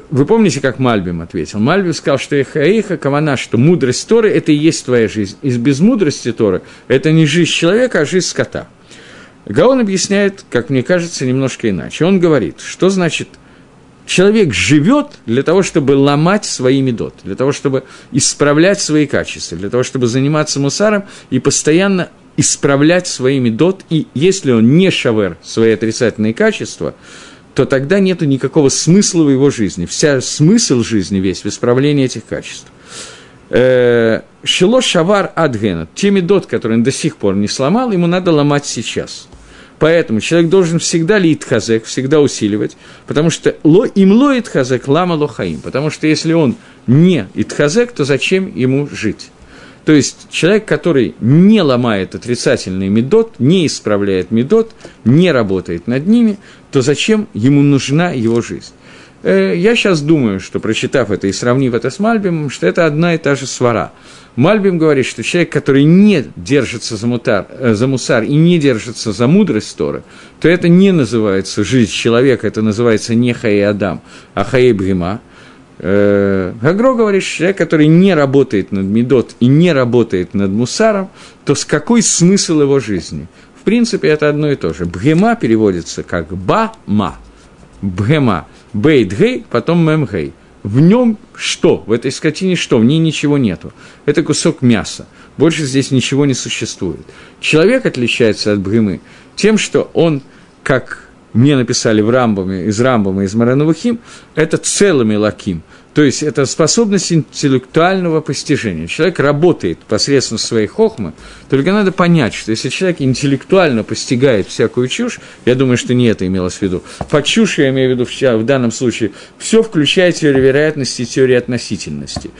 A: вы помните, как Мальбим ответил? Мальбим сказал, что Эхаиха, Кавана, что мудрость Торы – это и есть твоя жизнь. Из безмудрости Торы – это не жизнь человека, а жизнь скота. Гаон объясняет, как мне кажется, немножко иначе. Он говорит, что значит человек живет для того, чтобы ломать свои медот, для того, чтобы исправлять свои качества, для того, чтобы заниматься мусаром и постоянно исправлять свои медот. И если он не шавер свои отрицательные качества, то тогда нет никакого смысла в его жизни. Вся смысл жизни весь в исправлении этих качеств. Э, Шило шавар адгена, те медот, которые он до сих пор не сломал, ему надо ломать сейчас. Поэтому человек должен всегда лить хазек, всегда усиливать, потому что ло, им лоит хазек, лама лохаим. Потому что если он не итхазек, то зачем ему жить? То есть человек, который не ломает отрицательный медот, не исправляет медот, не работает над ними, то зачем ему нужна его жизнь? Э, я сейчас думаю, что прочитав это и сравнив это с Мальбимом, что это одна и та же свара. Мальбим говорит, что человек, который не держится за, мутар, э, за мусар и не держится за мудрость Торы, то это не называется жизнь человека, это называется не Хаи Адам, а Хаи Брима – Э, Гагро говорит, что человек, который не работает над Медот и не работает над Мусаром, то с какой смысл его жизни? В принципе, это одно и то же. Бхема переводится как ба-ма. Бхема. Бейт-гей, потом мем-гей. В нем что? В этой скотине что? В ней ничего нету. Это кусок мяса. Больше здесь ничего не существует. Человек отличается от бхемы тем, что он, как мне написали в Рамбаме, из Рамбама, из Маранувахим, это целыми лаким. То есть это способность интеллектуального постижения. Человек работает посредством своей хохмы, только надо понять, что если человек интеллектуально постигает всякую чушь, я думаю, что не это имелось в виду. Под чушь я имею в виду в данном случае все, включая теорию вероятности и теорию относительности.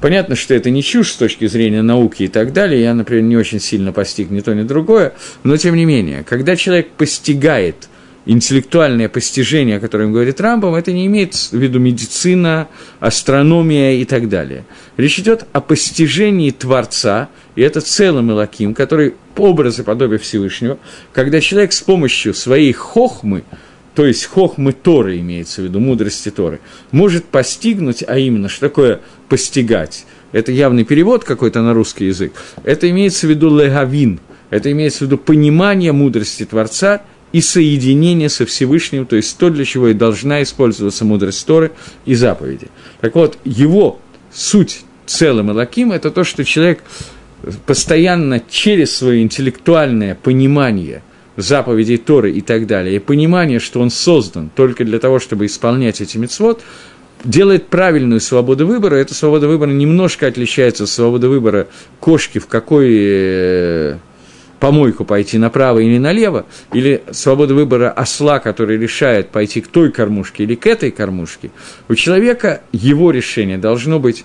A: Понятно, что это не чушь с точки зрения науки и так далее. Я, например, не очень сильно постиг ни то, ни другое, но тем не менее, когда человек постигает – интеллектуальное постижение, о котором говорит Рамбам, это не имеет в виду медицина, астрономия и так далее. Речь идет о постижении Творца, и это целым Илаким, который по образу подобия Всевышнего, когда человек с помощью своей хохмы, то есть хохмы Торы имеется в виду, мудрости Торы, может постигнуть, а именно, что такое постигать, это явный перевод какой-то на русский язык, это имеется в виду легавин, это имеется в виду понимание мудрости Творца и соединение со Всевышним, то есть то, для чего и должна использоваться мудрость Торы и заповеди. Так вот, его суть целым Элаким – это то, что человек постоянно через свое интеллектуальное понимание заповедей Торы и так далее, и понимание, что он создан только для того, чтобы исполнять эти мецвод, делает правильную свободу выбора. Эта свобода выбора немножко отличается от свободы выбора кошки, в какой э, помойку пойти направо или налево, или свобода выбора осла, который решает пойти к той кормушке или к этой кормушке, у человека его решение должно быть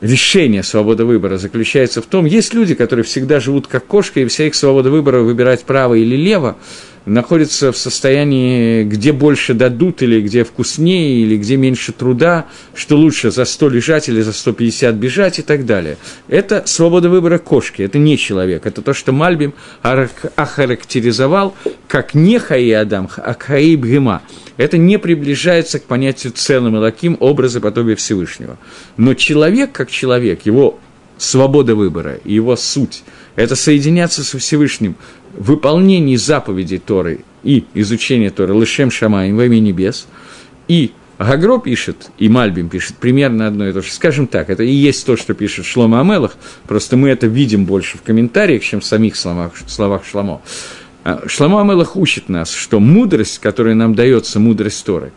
A: решение свободы выбора заключается в том, есть люди, которые всегда живут как кошка, и вся их свобода выбора выбирать право или лево – находится в состоянии, где больше дадут, или где вкуснее, или где меньше труда, что лучше за 100 лежать или за 150 бежать и так далее. Это свобода выбора кошки, это не человек. Это то, что Мальбим охарактеризовал как не Хаи Адам, а Хаи Бгема. Это не приближается к понятию целым и лаким образа подобия Всевышнего. Но человек как человек, его свобода выбора, его суть – это соединяться со Всевышним выполнении заповедей Торы и изучения Торы Лышем Шамаем во имя небес, и Гагро пишет, и Мальбим пишет примерно одно и то же. Скажем так, это и есть то, что пишет Шлома Амелах, просто мы это видим больше в комментариях, чем в самих словах, словах Шламо. А, Шламо Амелах учит нас, что мудрость, которая нам дается, мудрость Торы,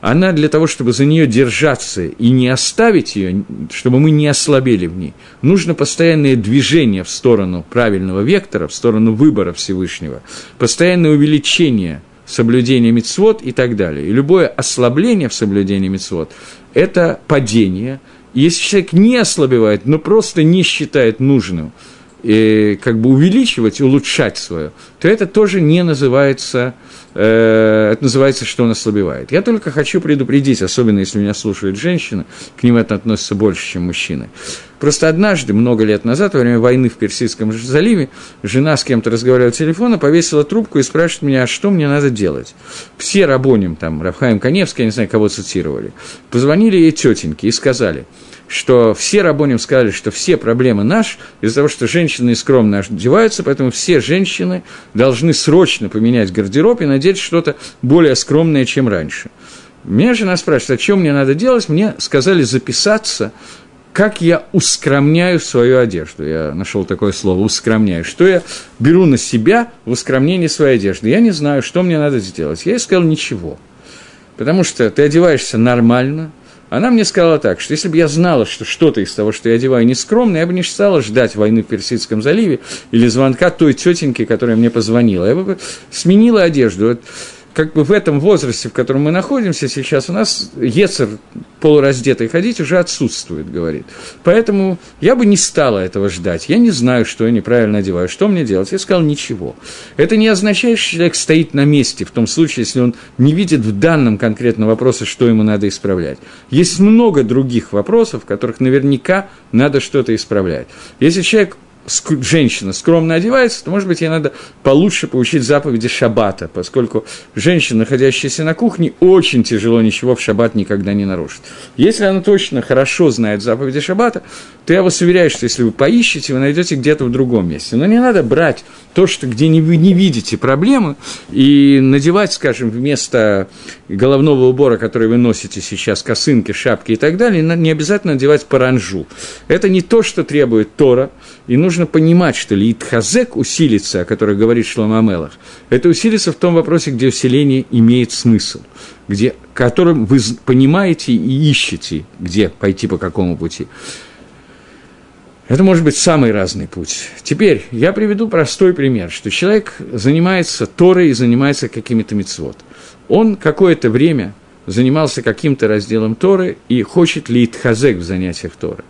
A: она для того, чтобы за нее держаться и не оставить ее, чтобы мы не ослабели в ней, нужно постоянное движение в сторону правильного вектора, в сторону выбора Всевышнего, постоянное увеличение соблюдения мицвод и так далее. И любое ослабление в соблюдении мицвод – это падение. Если человек не ослабевает, но просто не считает нужным и как бы увеличивать, улучшать свое, то это тоже не называется Э, это называется, что он ослабевает. Я только хочу предупредить, особенно если меня слушают женщины, к ним это относится больше, чем мужчины. Просто однажды, много лет назад, во время войны в Персидском заливе, жена с кем-то разговаривала по телефону, повесила трубку и спрашивает меня, а что мне надо делать? Все рабоним, там, Рафхаим Каневский, я не знаю, кого цитировали, позвонили ей тетеньки и сказали – что все рабоним сказали, что все проблемы наши из-за того, что женщины скромно одеваются, поэтому все женщины должны срочно поменять гардероб и надеть что-то более скромное, чем раньше. Меня жена спрашивает, а что мне надо делать? Мне сказали записаться, как я ускромняю свою одежду. Я нашел такое слово «ускромняю». Что я беру на себя в ускромнении своей одежды. Я не знаю, что мне надо сделать. Я ей сказал ничего. Потому что ты одеваешься нормально, она мне сказала так, что если бы я знала, что что-то из того, что я одеваю, нескромно, я бы не стала ждать войны в Персидском заливе или звонка той тетеньки, которая мне позвонила. Я бы сменила одежду как бы в этом возрасте, в котором мы находимся сейчас, у нас Ецер полураздетый ходить уже отсутствует, говорит. Поэтому я бы не стала этого ждать. Я не знаю, что я неправильно одеваю. Что мне делать? Я сказал, ничего. Это не означает, что человек стоит на месте, в том случае, если он не видит в данном конкретном вопросе, что ему надо исправлять. Есть много других вопросов, в которых наверняка надо что-то исправлять. Если человек женщина скромно одевается, то, может быть, ей надо получше поучить заповеди шаббата, поскольку женщина, находящаяся на кухне, очень тяжело ничего в шаббат никогда не нарушит. Если она точно хорошо знает заповеди шаббата, то я вас уверяю, что если вы поищете, вы найдете где-то в другом месте. Но не надо брать то, что, где не, вы не видите проблемы, и надевать, скажем, вместо головного убора, который вы носите сейчас, косынки, шапки и так далее, не обязательно надевать паранжу. Это не то, что требует Тора, и нужно понимать, что литхазек усилится, о котором говорит Шлома Амелах, это усилится в том вопросе, где усиление имеет смысл, где, которым вы понимаете и ищете, где пойти по какому пути. Это может быть самый разный путь. Теперь я приведу простой пример, что человек занимается Торой и занимается какими-то мецвод. Он какое-то время занимался каким-то разделом Торы и хочет ли Итхазек в занятиях Торы.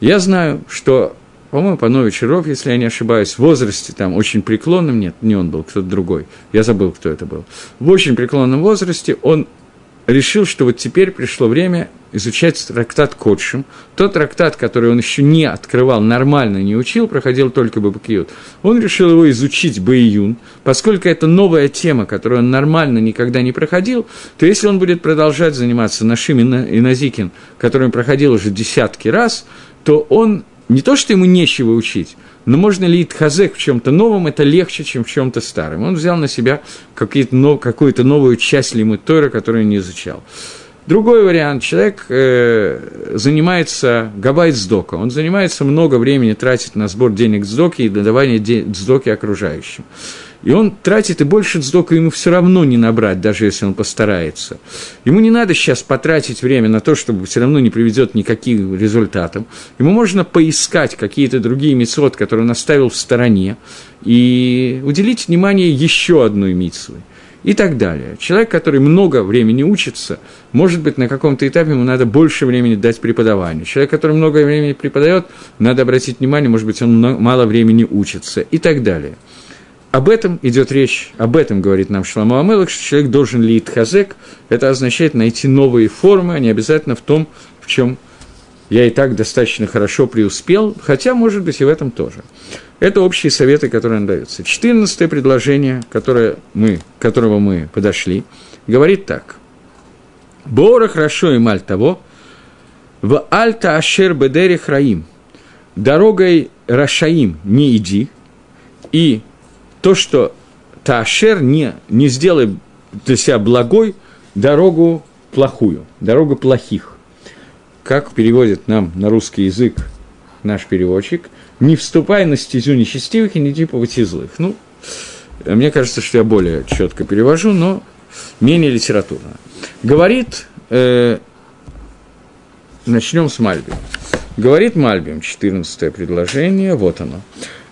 A: Я знаю, что по-моему, Панович Ров, если я не ошибаюсь, в возрасте там очень преклонном, нет, не он был, кто-то другой, я забыл, кто это был, в очень преклонном возрасте он решил, что вот теперь пришло время изучать трактат Котшим, тот трактат, который он еще не открывал, нормально не учил, проходил только Бабакиют, он решил его изучить Бэйюн, поскольку это новая тема, которую он нормально никогда не проходил, то если он будет продолжать заниматься нашим и Назикин, который он проходил уже десятки раз, то он не то, что ему нечего учить, но можно ли Итхазек в чем-то новом, это легче, чем в чем-то старом. Он взял на себя какую-то новую часть лимит Тора, которую не изучал. Другой вариант. Человек э, занимается габайт сдока. Он занимается много времени, тратит на сбор денег сдоки и додавание сдоки окружающим. И он тратит, и больше сдока ему все равно не набрать, даже если он постарается. Ему не надо сейчас потратить время на то, чтобы все равно не приведет никаким результатам. Ему можно поискать какие-то другие митцвот, которые он оставил в стороне, и уделить внимание еще одной митцвой. и так далее. Человек, который много времени учится, может быть, на каком-то этапе ему надо больше времени дать преподаванию. Человек, который много времени преподает, надо обратить внимание, может быть, он мало времени учится и так далее. Об этом идет речь, об этом говорит нам Шламу Амелах, что человек должен лить хазек, это означает найти новые формы, а не обязательно в том, в чем я и так достаточно хорошо преуспел, хотя, может быть, и в этом тоже. Это общие советы, которые нам даются. Четырнадцатое предложение, которое мы, к которому мы подошли, говорит так. Бора хорошо и маль того, в альта ашер бедери храим, дорогой Рашаим не иди, и то, что Таашер не, не сделай для себя благой дорогу плохую, дорогу плохих. Как переводит нам на русский язык наш переводчик, не вступай на стезю нечестивых и не по пути злых. Ну, мне кажется, что я более четко перевожу, но менее литературно. Говорит, э, начнем с Мальби. Говорит Мальбим, 14 предложение, вот оно.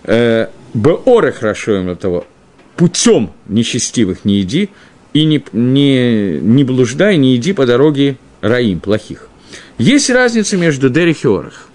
A: Э, Беоры хорошо им того, путем нечестивых не иди, и не, не, не блуждай, не иди по дороге раим, плохих. Есть разница между Дерих и Орах.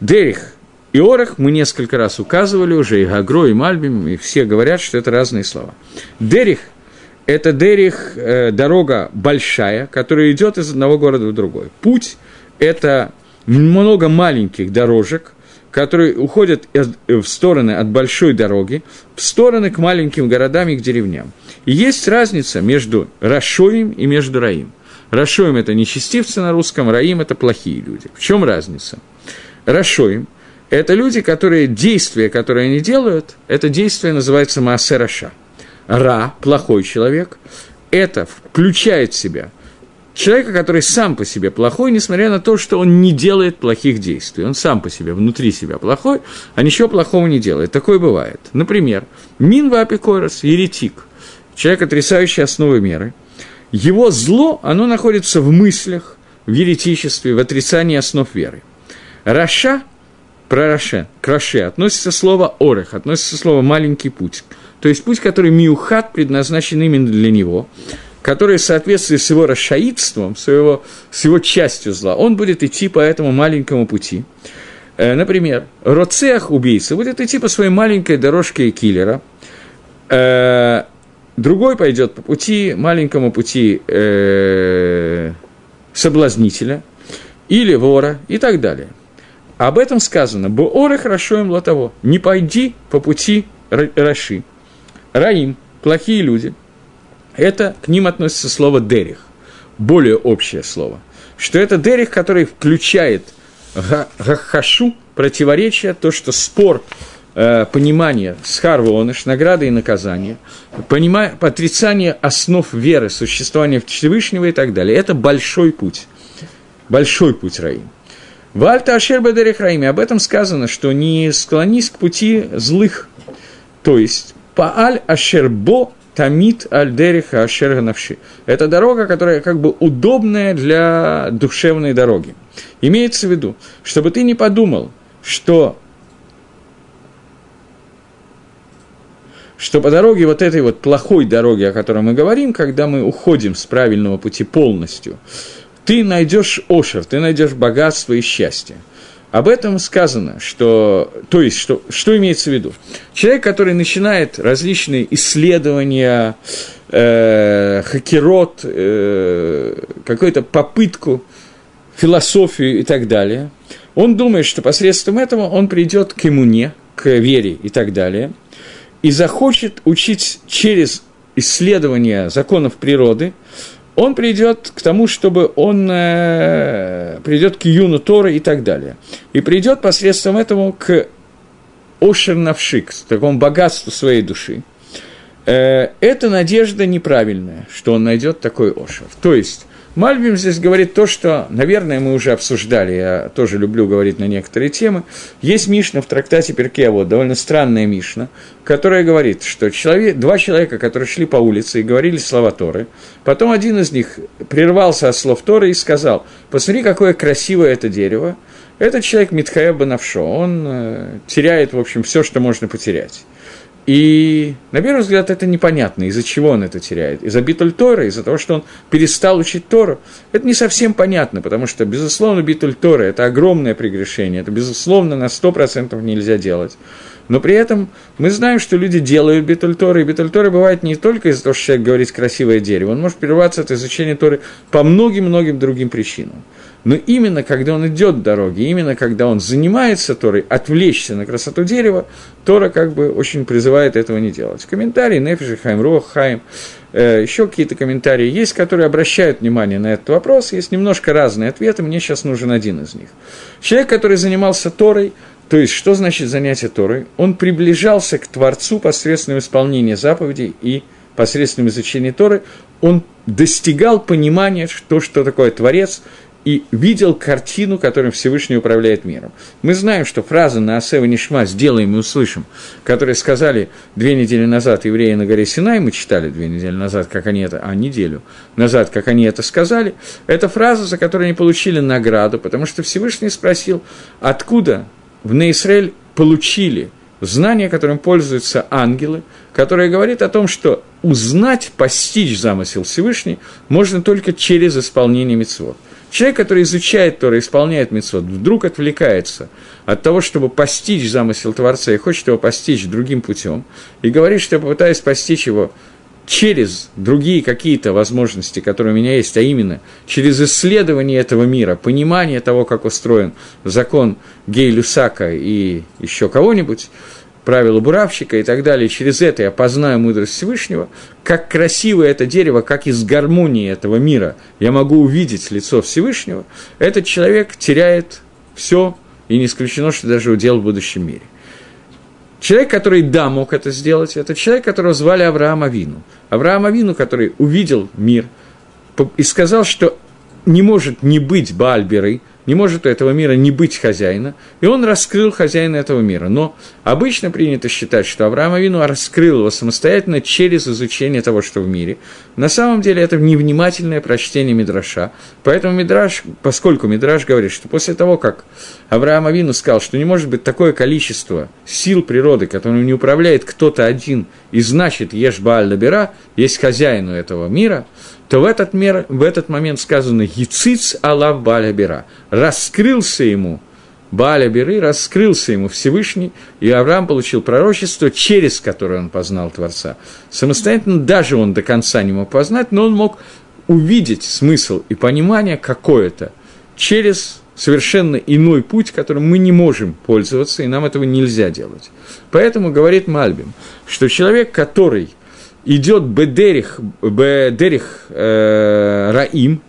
A: Дерих и Орах мы несколько раз указывали уже, и Гагро, и Мальбим, и все говорят, что это разные слова. Дерих – это Дерих, э, дорога большая, которая идет из одного города в другой. Путь – это много маленьких дорожек – которые уходят в стороны от большой дороги, в стороны к маленьким городам и к деревням. И есть разница между Рашоем и между Раим. Рашоем – это нечестивцы на русском, Раим – это плохие люди. В чем разница? Рашоем – это люди, которые действия, которые они делают, это действие называется Маасе Раша. Ра – плохой человек, это включает в себя – человека, который сам по себе плохой, несмотря на то, что он не делает плохих действий. Он сам по себе, внутри себя плохой, а ничего плохого не делает. Такое бывает. Например, Минва Апикорос, еретик, человек, отрицающий основы меры. Его зло, оно находится в мыслях, в еретичестве, в отрицании основ веры. Раша, про Раше, к Раше относится слово Орех, относится слово «маленький путь», то есть путь, который Миухат предназначен именно для него – который в соответствии с его расшаидством, с его, с его частью зла, он будет идти по этому маленькому пути. Э, например, Роцех, убийца, будет идти по своей маленькой дорожке киллера, э, другой пойдет по пути, маленькому пути э, соблазнителя или вора и так далее. Об этом сказано, «Буоры хорошо им того, не пойди по пути Раши». Раим, плохие люди – это к ним относится слово «дерих», более общее слово, что это «дерих», который включает гахашу, противоречие, то, что спор, э, понимание схарвоныш, награды и наказания, понимание, отрицание основ веры, существования Всевышнего и так далее. Это большой путь, большой путь Раим. Вальта Ашер Бедерих Раими, об этом сказано, что не склонись к пути злых, то есть Пааль Ашербо Тамит Альдериха Ашерганавши. Это дорога, которая как бы удобная для душевной дороги. Имеется в виду, чтобы ты не подумал, что что по дороге вот этой вот плохой дороги, о которой мы говорим, когда мы уходим с правильного пути полностью, ты найдешь ошер, ты найдешь богатство и счастье. Об этом сказано, что, то есть, что, что имеется в виду? Человек, который начинает различные исследования, э, хакерот, э, какую-то попытку, философию и так далее, он думает, что посредством этого он придет к иммуне, к вере и так далее, и захочет учить через исследование законов природы, он придет к тому, чтобы он э, придет к юну Торы и так далее. И придет посредством этого к Ошер Навшик, к такому богатству своей души. Э, это надежда неправильная, что он найдет такой Ошер. То есть, Мальбим здесь говорит то, что, наверное, мы уже обсуждали, я тоже люблю говорить на некоторые темы. Есть Мишна в трактате Перке, вот довольно странная Мишна, которая говорит, что человек, два человека, которые шли по улице и говорили слова Торы, потом один из них прервался от слов Торы и сказал, посмотри, какое красивое это дерево, этот человек Митхаев Банавшо, он э, теряет, в общем, все, что можно потерять. И, на первый взгляд, это непонятно, из-за чего он это теряет. Из-за битуль Тора, из-за того, что он перестал учить Тору. Это не совсем понятно, потому что, безусловно, битуль Тора – это огромное прегрешение, это, безусловно, на 100% нельзя делать. Но при этом мы знаем, что люди делают битуль Торы, и битуль Торы бывает не только из-за того, что человек говорит красивое дерево, он может прерваться от изучения Торы по многим-многим другим причинам. Но именно когда он идет дороги, именно когда он занимается Торой, отвлечься на красоту дерева, Тора как бы очень призывает этого не делать. Комментарии Нефиши, Хайм Рох, Хайм, э, еще какие-то комментарии есть, которые обращают внимание на этот вопрос. Есть немножко разные ответы, мне сейчас нужен один из них. Человек, который занимался Торой, то есть, что значит занятие Торой? Он приближался к Творцу посредством исполнения заповедей и посредством изучения Торы, он достигал понимания, что, что такое Творец, и видел картину, которым Всевышний управляет миром. Мы знаем, что фраза на Асева Нишма «сделаем и услышим», которые сказали две недели назад евреи на горе Синай, мы читали две недели назад, как они это, а неделю назад, как они это сказали, это фраза, за которую они получили награду, потому что Всевышний спросил, откуда в Неисраэль получили знание, которым пользуются ангелы, которое говорит о том, что узнать, постичь замысел Всевышний можно только через исполнение митцвот. Человек, который изучает Тора, исполняет митцвот, вдруг отвлекается от того, чтобы постичь замысел Творца и хочет его постичь другим путем, и говорит, что я попытаюсь постичь его через другие какие-то возможности, которые у меня есть, а именно через исследование этого мира, понимание того, как устроен закон Гей-Люсака и еще кого-нибудь, правила буравщика и так далее, через это я познаю мудрость Всевышнего, как красиво это дерево, как из гармонии этого мира я могу увидеть лицо Всевышнего, этот человек теряет все, и не исключено, что даже удел в будущем мире. Человек, который, да, мог это сделать, это человек, которого звали Авраам Авину. Авраам Авину, который увидел мир и сказал, что не может не быть Баальберы, не может у этого мира не быть хозяина, и он раскрыл хозяина этого мира. Но обычно принято считать, что Авраам Авину раскрыл его самостоятельно через изучение того, что в мире. На самом деле это невнимательное прочтение Мидраша, поэтому Мидраш, поскольку Мидраш говорит, что после того, как Авраам Авину сказал, что не может быть такое количество сил природы, которым не управляет кто-то один, и значит, ешь Бааль Бера, есть хозяину этого мира – то в этот, мер, в этот момент сказано «Яциц Аллах Баля Бера» – раскрылся ему Баля раскрылся ему Всевышний, и Авраам получил пророчество, через которое он познал Творца. Самостоятельно даже он до конца не мог познать, но он мог увидеть смысл и понимание какое-то через совершенно иной путь, которым мы не можем пользоваться, и нам этого нельзя делать. Поэтому говорит Мальбим, что человек, который – идет Бедерих, Бедерих э, Раим,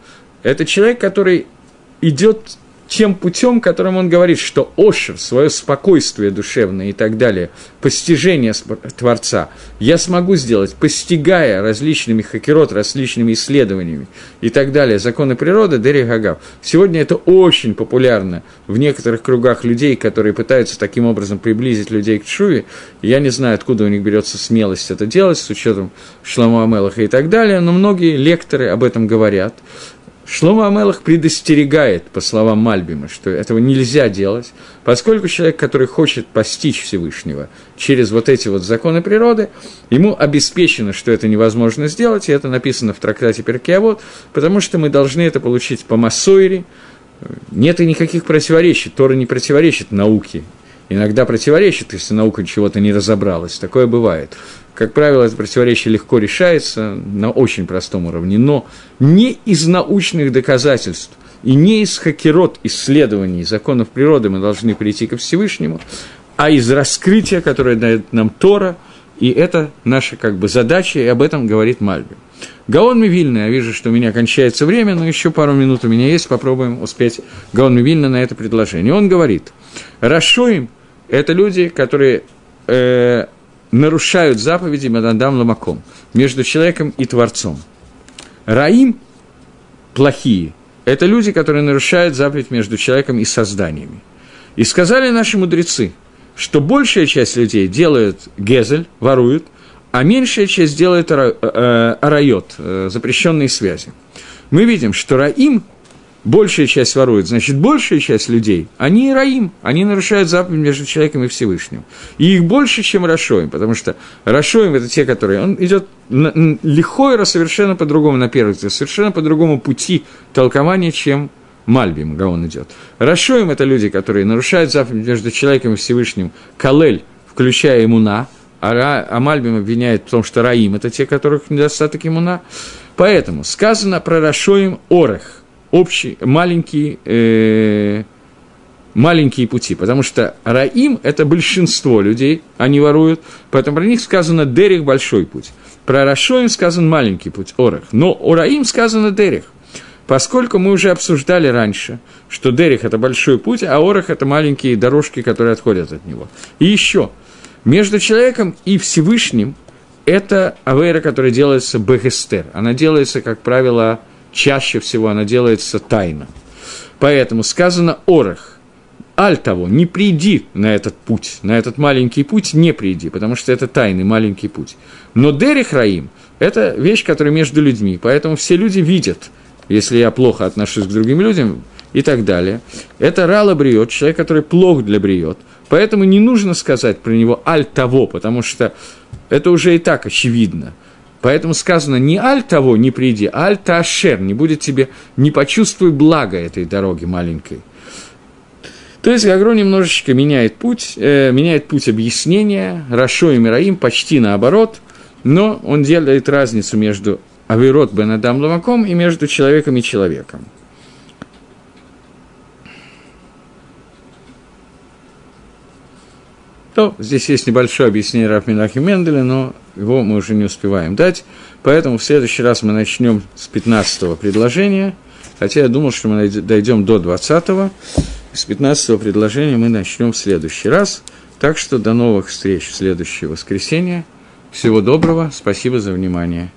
A: это человек, который идет тем путем, которым он говорит, что Ошер, свое спокойствие душевное и так далее, постижение Творца, я смогу сделать, постигая различными хакерот, различными исследованиями и так далее, законы природы, Дери Гагав. Сегодня это очень популярно в некоторых кругах людей, которые пытаются таким образом приблизить людей к Чуве. Я не знаю, откуда у них берется смелость это делать, с учетом Шламу Амелаха и так далее, но многие лекторы об этом говорят. Шлома Амелах предостерегает, по словам Мальбима, что этого нельзя делать, поскольку человек, который хочет постичь Всевышнего через вот эти вот законы природы, ему обеспечено, что это невозможно сделать, и это написано в трактате Перкеавод, потому что мы должны это получить по Массойре, нет и никаких противоречий, Тора не противоречит науке, иногда противоречит, если наука чего-то не разобралась, такое бывает. Как правило, это противоречие легко решается на очень простом уровне, но не из научных доказательств и не из хакерот исследований законов природы мы должны прийти ко Всевышнему, а из раскрытия, которое дает нам Тора, и это наша как бы задача, и об этом говорит Мальби. Гаон Мивильна, я вижу, что у меня кончается время, но еще пару минут у меня есть, попробуем успеть Гаон Мивильна на это предложение. Он говорит, Рашуим – это люди, которые э, нарушают заповеди Мадандам Ламаком между человеком и Творцом. Раим – плохие. Это люди, которые нарушают заповедь между человеком и созданиями. И сказали наши мудрецы, что большая часть людей делают гезель, воруют, а меньшая часть делает э, арайот, э, запрещенные связи. Мы видим, что раим большая часть ворует, значит, большая часть людей, они раим, они нарушают заповедь между человеком и Всевышним. И их больше, чем Рашоим, потому что Рашоим – это те, которые… Он идет лихойра совершенно по-другому, на первый взгляд, совершенно по другому пути толкования, чем Мальбим, Гаон идет. Рашоим – это люди, которые нарушают заповедь между человеком и Всевышним, Калель, включая имуна, а, Ра, а Мальбим обвиняет в том, что Раим – это те, которых недостаток имуна. Поэтому сказано про Рашоим Орех – общий, маленькие, э, маленькие пути, потому что Раим – это большинство людей, они воруют, поэтому про них сказано Дерих – большой путь. Про Рашоим сказан маленький путь, Орех, но у Раим сказано Дерих. Поскольку мы уже обсуждали раньше, что Дерих – это большой путь, а Орех – это маленькие дорожки, которые отходят от него. И еще, между человеком и Всевышним – это авейра, которая делается бегестер. Она делается, как правило, чаще всего она делается тайно. Поэтому сказано «орах», аль того, не приди на этот путь, на этот маленький путь не приди, потому что это тайный маленький путь. Но Дерих Раим – это вещь, которая между людьми, поэтому все люди видят, если я плохо отношусь к другим людям и так далее. Это Рала бриет, человек, который плох для бриет, поэтому не нужно сказать про него аль того, потому что это уже и так очевидно – Поэтому сказано не аль того, не приди, аль таашер, не будет тебе, не почувствуй блага этой дороги маленькой. То есть Гагро немножечко меняет путь, э, меняет путь объяснения, Рашо и Мираим почти наоборот, но он делает разницу между Авирот бен Адам Ламаком и между человеком и человеком. То здесь есть небольшое объяснение Рафминахи Менделя, но его мы уже не успеваем дать. Поэтому в следующий раз мы начнем с 15 предложения, хотя я думал, что мы дойдем до 20 -го. С 15 предложения мы начнем в следующий раз. Так что до новых встреч в следующее воскресенье. Всего доброго, спасибо за внимание.